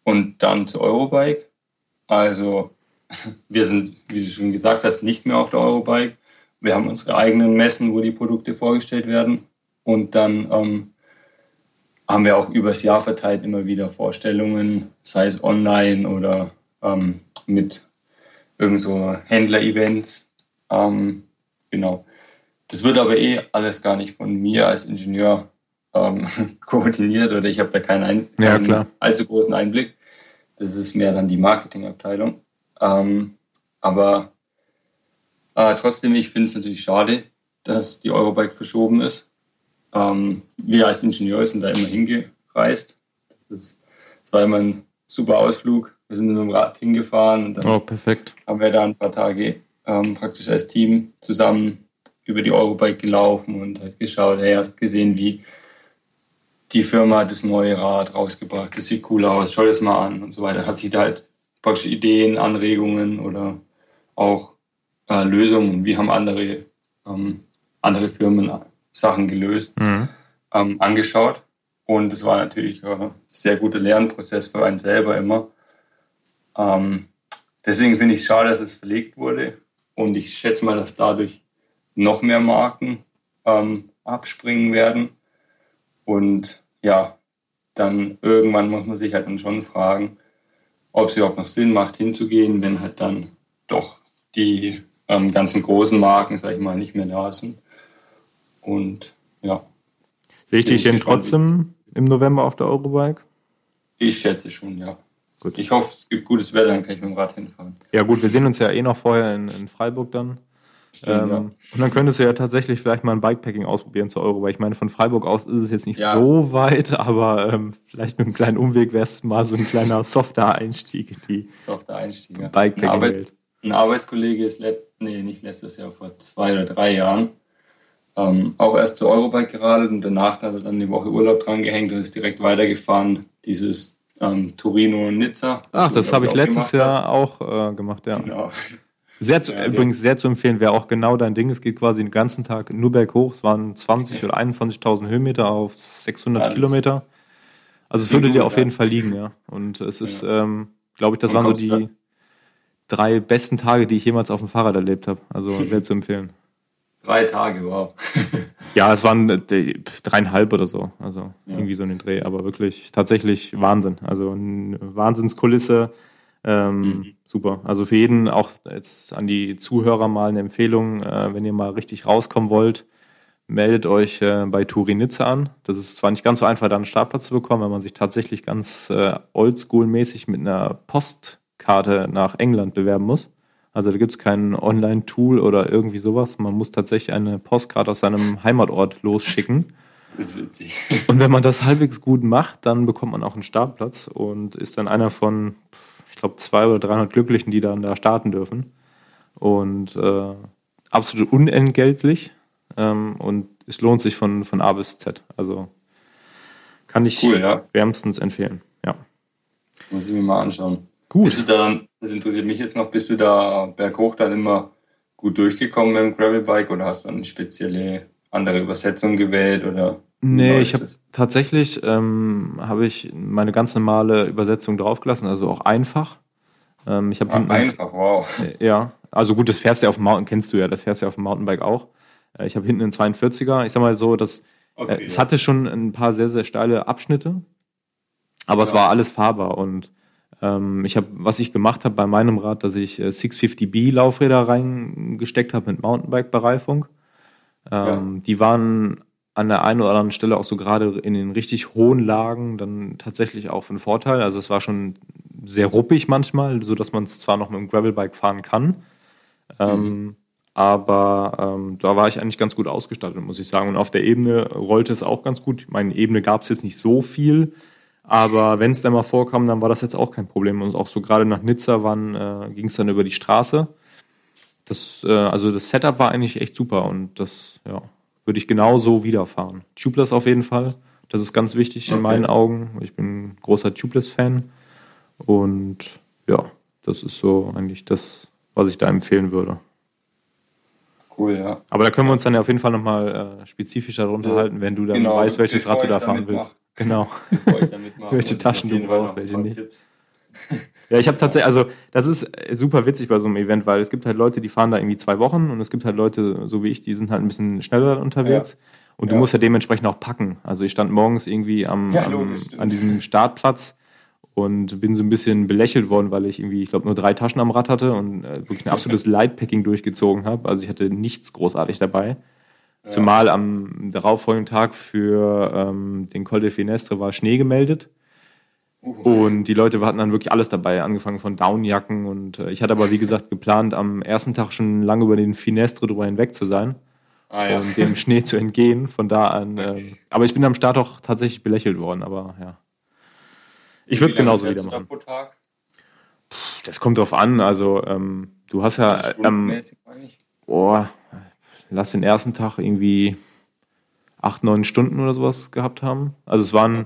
Und dann zu Eurobike. Also wir sind, wie du schon gesagt hast, nicht mehr auf der Eurobike. Wir haben unsere eigenen Messen, wo die Produkte vorgestellt werden. Und dann ähm, haben wir auch übers Jahr verteilt immer wieder Vorstellungen, sei es online oder ähm, mit irgend so Händler-Events. Ähm, genau. Das wird aber eh alles gar nicht von mir als Ingenieur ähm, koordiniert oder ich habe da keinen, Ein ja, keinen allzu großen Einblick. Das ist mehr dann die Marketingabteilung. Ähm, aber äh, trotzdem, ich finde es natürlich schade, dass die Eurobike verschoben ist. ähm, wir als Ingenieur sind da immer hingereist. Das, ist, das war immer ein super Ausflug. Wir sind mit dem Rad hingefahren und dann oh, haben wir da ein paar Tage ähm, praktisch als Team zusammen über die Eurobike gelaufen und halt geschaut, hey, hast gesehen, wie die Firma hat das neue Rad rausgebracht, das sieht cool aus, schau das mal an und so weiter. Hat sich da halt praktisch Ideen, Anregungen oder auch äh, Lösungen, wie haben andere, ähm, andere Firmen Sachen gelöst, mhm. ähm, angeschaut. Und es war natürlich ein sehr guter Lernprozess für einen selber immer. Ähm, deswegen finde ich es schade, dass es verlegt wurde. Und ich schätze mal, dass dadurch noch mehr Marken ähm, abspringen werden. Und ja, dann irgendwann muss man sich halt dann schon fragen, ob es überhaupt noch Sinn macht, hinzugehen, wenn halt dann doch die ähm, ganzen großen Marken, sag ich mal, nicht mehr da sind. Und ja. Sehe ich dich denn trotzdem im November auf der Eurobike? Ich schätze schon, ja. Gut. Ich hoffe, es gibt gutes Wetter, dann kann ich mit dem Rad hinfahren. Ja, gut, wir sehen uns ja eh noch vorher in, in Freiburg dann. Stimmt, ähm, ja. Und dann könntest du ja tatsächlich vielleicht mal ein Bikepacking ausprobieren zur Euro, weil ich meine, von Freiburg aus ist es jetzt nicht ja. so weit, aber ähm, vielleicht mit einem kleinen Umweg wäre es mal so ein kleiner softer Einstieg in die softer Einstieg, ja. Bikepacking-Welt. Ein, ein, Arbeitskollege ist, let nee, nicht letztes Jahr, vor zwei oder drei Jahren, ähm, auch erst zur Eurobike geradelt und danach hat er dann die Woche Urlaub dran gehängt und ist direkt weitergefahren. Dieses ähm, Torino-Nizza. Ach, das habe ich letztes Jahr auch äh, gemacht, ja. Genau. Sehr zu, ja, übrigens sehr zu empfehlen, wäre auch genau dein Ding. Es geht quasi den ganzen Tag nur berghoch. Es waren 20 oder 21.000 Höhenmeter auf 600 ja, Kilometer. Also es würde dir auf jeden Fall liegen, ja. Und es ist, ähm, glaube ich, das Und waren so die drei besten Tage, die ich jemals auf dem Fahrrad erlebt habe. Also sehr zu empfehlen. Drei Tage, wow. ja, es waren äh, dreieinhalb oder so. Also ja. irgendwie so in den Dreh. Aber wirklich tatsächlich Wahnsinn. Also eine Wahnsinnskulisse. Ähm, mhm. Super. Also für jeden auch jetzt an die Zuhörer mal eine Empfehlung, äh, wenn ihr mal richtig rauskommen wollt, meldet euch äh, bei Turinitze an. Das ist zwar nicht ganz so einfach, da einen Startplatz zu bekommen, wenn man sich tatsächlich ganz äh, oldschool-mäßig mit einer Postkarte nach England bewerben muss. Also da gibt es kein Online-Tool oder irgendwie sowas. Man muss tatsächlich eine Postkarte aus seinem Heimatort losschicken. Das ist witzig. Und wenn man das halbwegs gut macht, dann bekommt man auch einen Startplatz und ist dann einer von, ich glaube, 200 oder 300 Glücklichen, die dann da starten dürfen. Und äh, absolut unentgeltlich. Ähm, und es lohnt sich von, von A bis Z. Also kann ich cool, ja. wärmstens empfehlen. Ja. Muss ich mir mal anschauen. Gut. Bist du dann, das interessiert mich jetzt noch, bist du da berghoch dann immer gut durchgekommen mit dem Gravelbike oder hast du eine spezielle andere Übersetzung gewählt oder? Nee, ich habe tatsächlich ähm, habe ich meine ganz normale Übersetzung draufgelassen, also auch einfach. Ähm, ich habe ah, einfach, wow. Äh, ja, also gut, das fährst du ja auf dem Mountain, kennst du ja, das fährst ja auf dem Mountainbike auch. Äh, ich habe hinten einen 42er. Ich sag mal so, dass okay, äh, es ja. hatte schon ein paar sehr sehr steile Abschnitte, aber ja. es war alles fahrbar und ähm, ich habe, was ich gemacht habe bei meinem Rad, dass ich äh, 650B Laufräder reingesteckt habe mit Mountainbike-Bereifung. Ähm, ja. Die waren an der einen oder anderen Stelle auch so gerade in den richtig hohen Lagen dann tatsächlich auch von Vorteil. Also es war schon sehr ruppig manchmal, so dass man es zwar noch mit dem Gravelbike fahren kann, ähm, mhm. aber ähm, da war ich eigentlich ganz gut ausgestattet, muss ich sagen. Und auf der Ebene rollte es auch ganz gut. Meine Ebene gab es jetzt nicht so viel, aber wenn es dann mal vorkam, dann war das jetzt auch kein Problem. Und auch so gerade nach Nizza äh, ging es dann über die Straße. Das, äh, also das Setup war eigentlich echt super und das ja, würde ich genauso wieder fahren. Tubeless auf jeden Fall. Das ist ganz wichtig okay. in meinen Augen. Ich bin ein großer Tubeless-Fan. Und ja, das ist so eigentlich das, was ich da empfehlen würde. Cool, ja. Aber da können wir uns dann ja auf jeden Fall nochmal äh, spezifischer unterhalten, wenn du dann genau, weißt, welches Rad du da fahren willst. Mach. Genau. welche Taschen du brauchst, welche nicht. Ja, ich habe tatsächlich, also das ist super witzig bei so einem Event, weil es gibt halt Leute, die fahren da irgendwie zwei Wochen und es gibt halt Leute, so wie ich, die sind halt ein bisschen schneller unterwegs. Ja. Und du ja. musst ja dementsprechend auch packen. Also ich stand morgens irgendwie am, ja, am an diesem Startplatz und bin so ein bisschen belächelt worden, weil ich irgendwie, ich glaube, nur drei Taschen am Rad hatte und äh, wirklich ein absolutes Lightpacking durchgezogen habe. Also ich hatte nichts großartig dabei. Ja. Zumal am darauffolgenden Tag für ähm, den Col de Finestre war Schnee gemeldet. Und die Leute hatten dann wirklich alles dabei, angefangen von Downjacken. Und äh, ich hatte aber, wie gesagt, geplant, am ersten Tag schon lange über den Finestre drüber hinweg zu sein. ah, ja. um dem Schnee zu entgehen. Von da an. Okay. Ähm, aber ich bin am Start auch tatsächlich belächelt worden, aber ja. Ich würde es genauso wieder machen. Pro Tag? Puh, das kommt drauf an. Also, ähm, du hast ja. Ähm, oh, lass den ersten Tag irgendwie acht, neun Stunden oder sowas gehabt haben. Also, es waren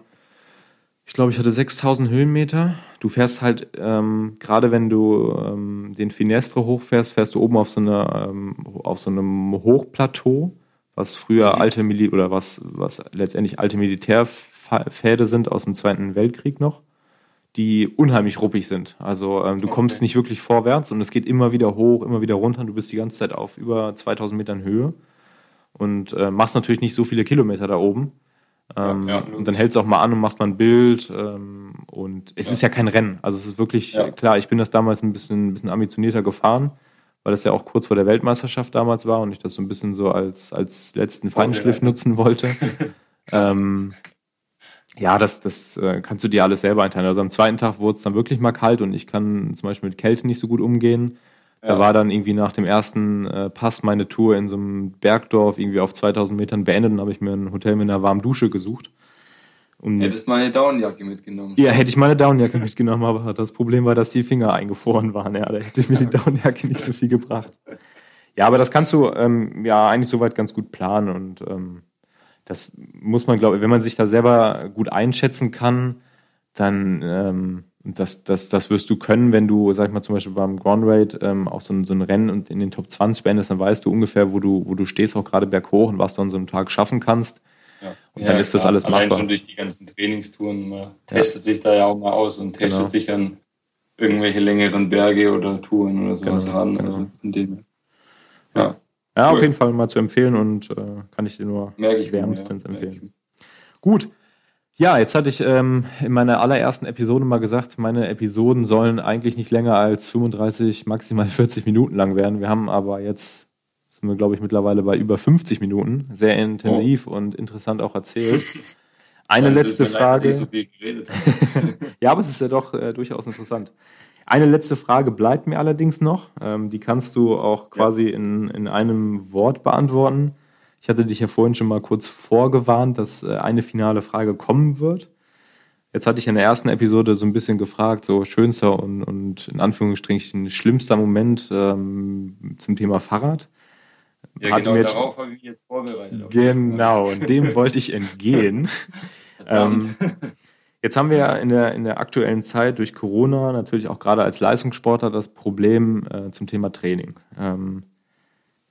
ich glaube, ich hatte 6000 Höhenmeter. Du fährst halt, ähm, gerade wenn du ähm, den Finestre hochfährst, fährst du oben auf so, eine, ähm, auf so einem Hochplateau, was früher mhm. alte Mili oder was, was letztendlich alte Militärpfäde sind aus dem Zweiten Weltkrieg noch, die unheimlich ruppig sind. Also ähm, du okay. kommst nicht wirklich vorwärts und es geht immer wieder hoch, immer wieder runter. Du bist die ganze Zeit auf über 2000 Metern Höhe und äh, machst natürlich nicht so viele Kilometer da oben. Ähm, ja, und dann hältst du auch mal an und machst mal ein Bild. Ähm, und es ja. ist ja kein Rennen. Also es ist wirklich, ja. klar, ich bin das damals ein bisschen, ein bisschen ambitionierter gefahren, weil das ja auch kurz vor der Weltmeisterschaft damals war und ich das so ein bisschen so als, als letzten Feinschliff nutzen wollte. ähm, ja, das, das äh, kannst du dir alles selber einteilen. Also am zweiten Tag wurde es dann wirklich mal kalt und ich kann zum Beispiel mit Kälte nicht so gut umgehen. Da ja. war dann irgendwie nach dem ersten äh, Pass meine Tour in so einem Bergdorf irgendwie auf 2000 Metern beendet und habe ich mir ein Hotel mit einer warmen Dusche gesucht. Und Hättest meine Daunenjacke mitgenommen. Ja, hätte ich meine Daunenjacke mitgenommen, aber das Problem war, dass die Finger eingefroren waren. Ja, da hätte mir die Daunenjacke nicht so viel gebracht. Ja, aber das kannst du ähm, ja eigentlich soweit ganz gut planen und ähm, das muss man, glaube ich, wenn man sich da selber gut einschätzen kann, dann ähm, das, das, das wirst du können, wenn du, sag ich mal, zum Beispiel beim Ground Rate ähm, auch so ein, so ein Rennen und in den Top 20 beendest, dann weißt du ungefähr, wo du, wo du stehst, auch gerade berghoch und was du an so einem Tag schaffen kannst. Ja. Und ja, dann ist klar. das alles Allein machbar. schon durch die ganzen Trainingstouren. Man testet sich da ja auch mal aus und testet genau. sich an irgendwelche längeren Berge oder Touren oder sowas genau, ran. Genau. Also von dem, ja. Ja, cool. auf jeden Fall mal zu empfehlen und äh, kann ich dir nur wärmstens empfehlen. Gut, ja, jetzt hatte ich ähm, in meiner allerersten Episode mal gesagt, meine Episoden sollen eigentlich nicht länger als 35, maximal 40 Minuten lang werden. Wir haben aber jetzt, sind wir glaube ich mittlerweile bei über 50 Minuten, sehr intensiv oh. und interessant auch erzählt. Eine letzte Frage. So ja, aber es ist ja doch äh, durchaus interessant. Eine letzte Frage bleibt mir allerdings noch. Ähm, die kannst du auch quasi ja. in, in einem Wort beantworten. Ich hatte dich ja vorhin schon mal kurz vorgewarnt, dass äh, eine finale Frage kommen wird. Jetzt hatte ich in der ersten Episode so ein bisschen gefragt, so schönster und, und in Anführungsstrichen schlimmster Moment ähm, zum Thema Fahrrad. Ja, Hat genau, jetzt, darauf habe ich jetzt vorbereitet. Genau, und dem wollte ich entgehen. ähm, jetzt haben wir ja in der, in der aktuellen Zeit durch Corona natürlich auch gerade als Leistungssportler das Problem äh, zum Thema Training. Ähm,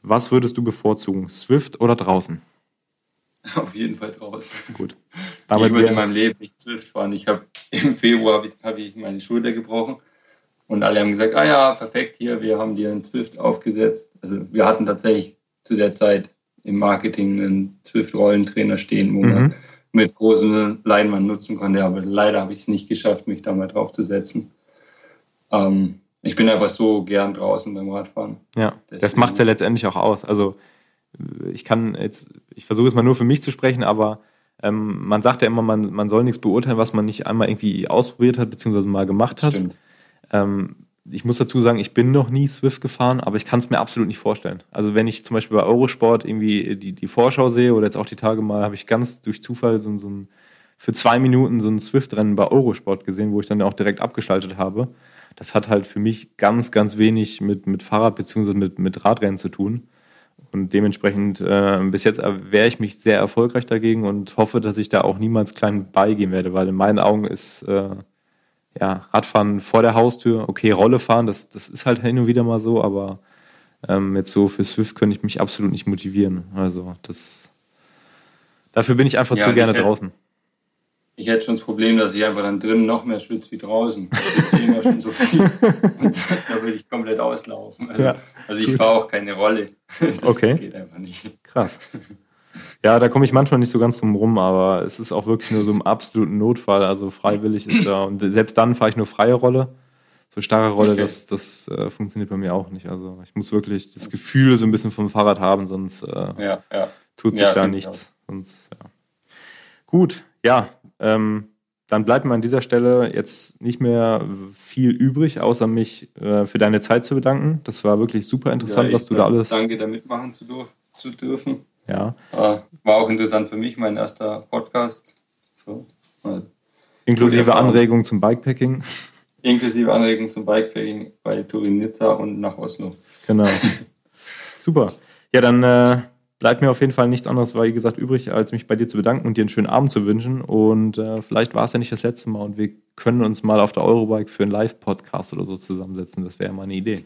was würdest du bevorzugen, Swift oder draußen? Auf jeden Fall draußen. Gut. Damit ich würde in meinem Leben nicht Swift fahren. Ich habe im Februar habe ich, meine Schulter gebrochen und alle haben gesagt, ah ja, perfekt hier, wir haben dir einen Swift aufgesetzt. Also wir hatten tatsächlich zu der Zeit im Marketing einen Swift-Rollentrainer stehen, wo mhm. man mit großen Leinwand nutzen konnte. Aber leider habe ich es nicht geschafft, mich da mal draufzusetzen. Ähm, ich bin einfach so gern draußen beim Radfahren. Ja, Deswegen. das macht es ja letztendlich auch aus. Also ich kann jetzt, ich versuche es mal nur für mich zu sprechen, aber ähm, man sagt ja immer, man, man soll nichts beurteilen, was man nicht einmal irgendwie ausprobiert hat, beziehungsweise mal gemacht hat. Ähm, ich muss dazu sagen, ich bin noch nie Swift gefahren, aber ich kann es mir absolut nicht vorstellen. Also wenn ich zum Beispiel bei Eurosport irgendwie die, die Vorschau sehe oder jetzt auch die Tage mal, habe ich ganz durch Zufall so, so ein, für zwei Minuten so ein Swift-Rennen bei Eurosport gesehen, wo ich dann auch direkt abgeschaltet habe das hat halt für mich ganz, ganz wenig mit, mit Fahrrad bzw. Mit, mit Radrennen zu tun. Und dementsprechend, äh, bis jetzt wehre ich mich sehr erfolgreich dagegen und hoffe, dass ich da auch niemals klein beigehen werde, weil in meinen Augen ist äh, ja, Radfahren vor der Haustür, okay, Rolle fahren, das, das ist halt hin und wieder mal so, aber ähm, jetzt so für Swift könnte ich mich absolut nicht motivieren. Also das dafür bin ich einfach ja, zu gerne draußen ich hätte schon das Problem, dass ich einfach dann drinnen noch mehr schwitze wie draußen. Ich immer schon so viel. Und da würde ich komplett auslaufen. Also, ja, also ich fahre auch keine Rolle. Das okay. geht einfach nicht. Krass. Ja, da komme ich manchmal nicht so ganz drum rum, aber es ist auch wirklich nur so im absoluten Notfall. Also freiwillig ist da. Und selbst dann fahre ich nur freie Rolle. So starre Rolle, okay. das, das äh, funktioniert bei mir auch nicht. Also ich muss wirklich das Gefühl so ein bisschen vom Fahrrad haben, sonst äh, ja, ja. tut sich da nichts. Sonst. Gut, ja, ähm, dann bleibt mir an dieser Stelle jetzt nicht mehr viel übrig, außer mich äh, für deine Zeit zu bedanken. Das war wirklich super interessant, ja, was du da alles. Danke, da mitmachen zu dürfen. zu dürfen. Ja. Äh, war auch interessant für mich, mein erster Podcast. So, Inklusive Anregung zum Bikepacking. Inklusive Anregung zum Bikepacking bei Turin Nizza und nach Oslo. Genau. Super. Ja, dann äh, bleibt mir auf jeden Fall nichts anderes, wie gesagt, übrig, als mich bei dir zu bedanken und dir einen schönen Abend zu wünschen. Und äh, vielleicht war es ja nicht das letzte Mal und wir können uns mal auf der Eurobike für einen Live-Podcast oder so zusammensetzen. Das wäre mal eine Idee.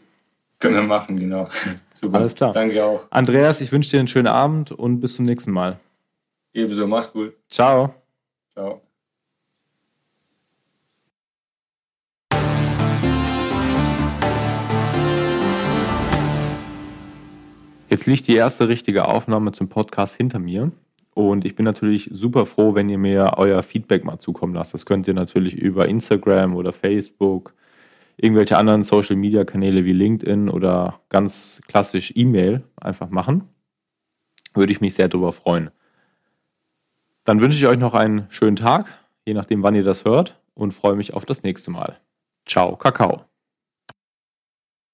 Können wir machen, genau. Super. Alles klar. Danke auch. Andreas, ich wünsche dir einen schönen Abend und bis zum nächsten Mal. Ebenso, mach's gut. Ciao. Ciao. Jetzt liegt die erste richtige Aufnahme zum Podcast hinter mir. Und ich bin natürlich super froh, wenn ihr mir euer Feedback mal zukommen lasst. Das könnt ihr natürlich über Instagram oder Facebook, irgendwelche anderen Social Media Kanäle wie LinkedIn oder ganz klassisch E-Mail einfach machen. Würde ich mich sehr darüber freuen. Dann wünsche ich euch noch einen schönen Tag, je nachdem, wann ihr das hört, und freue mich auf das nächste Mal. Ciao, Kakao.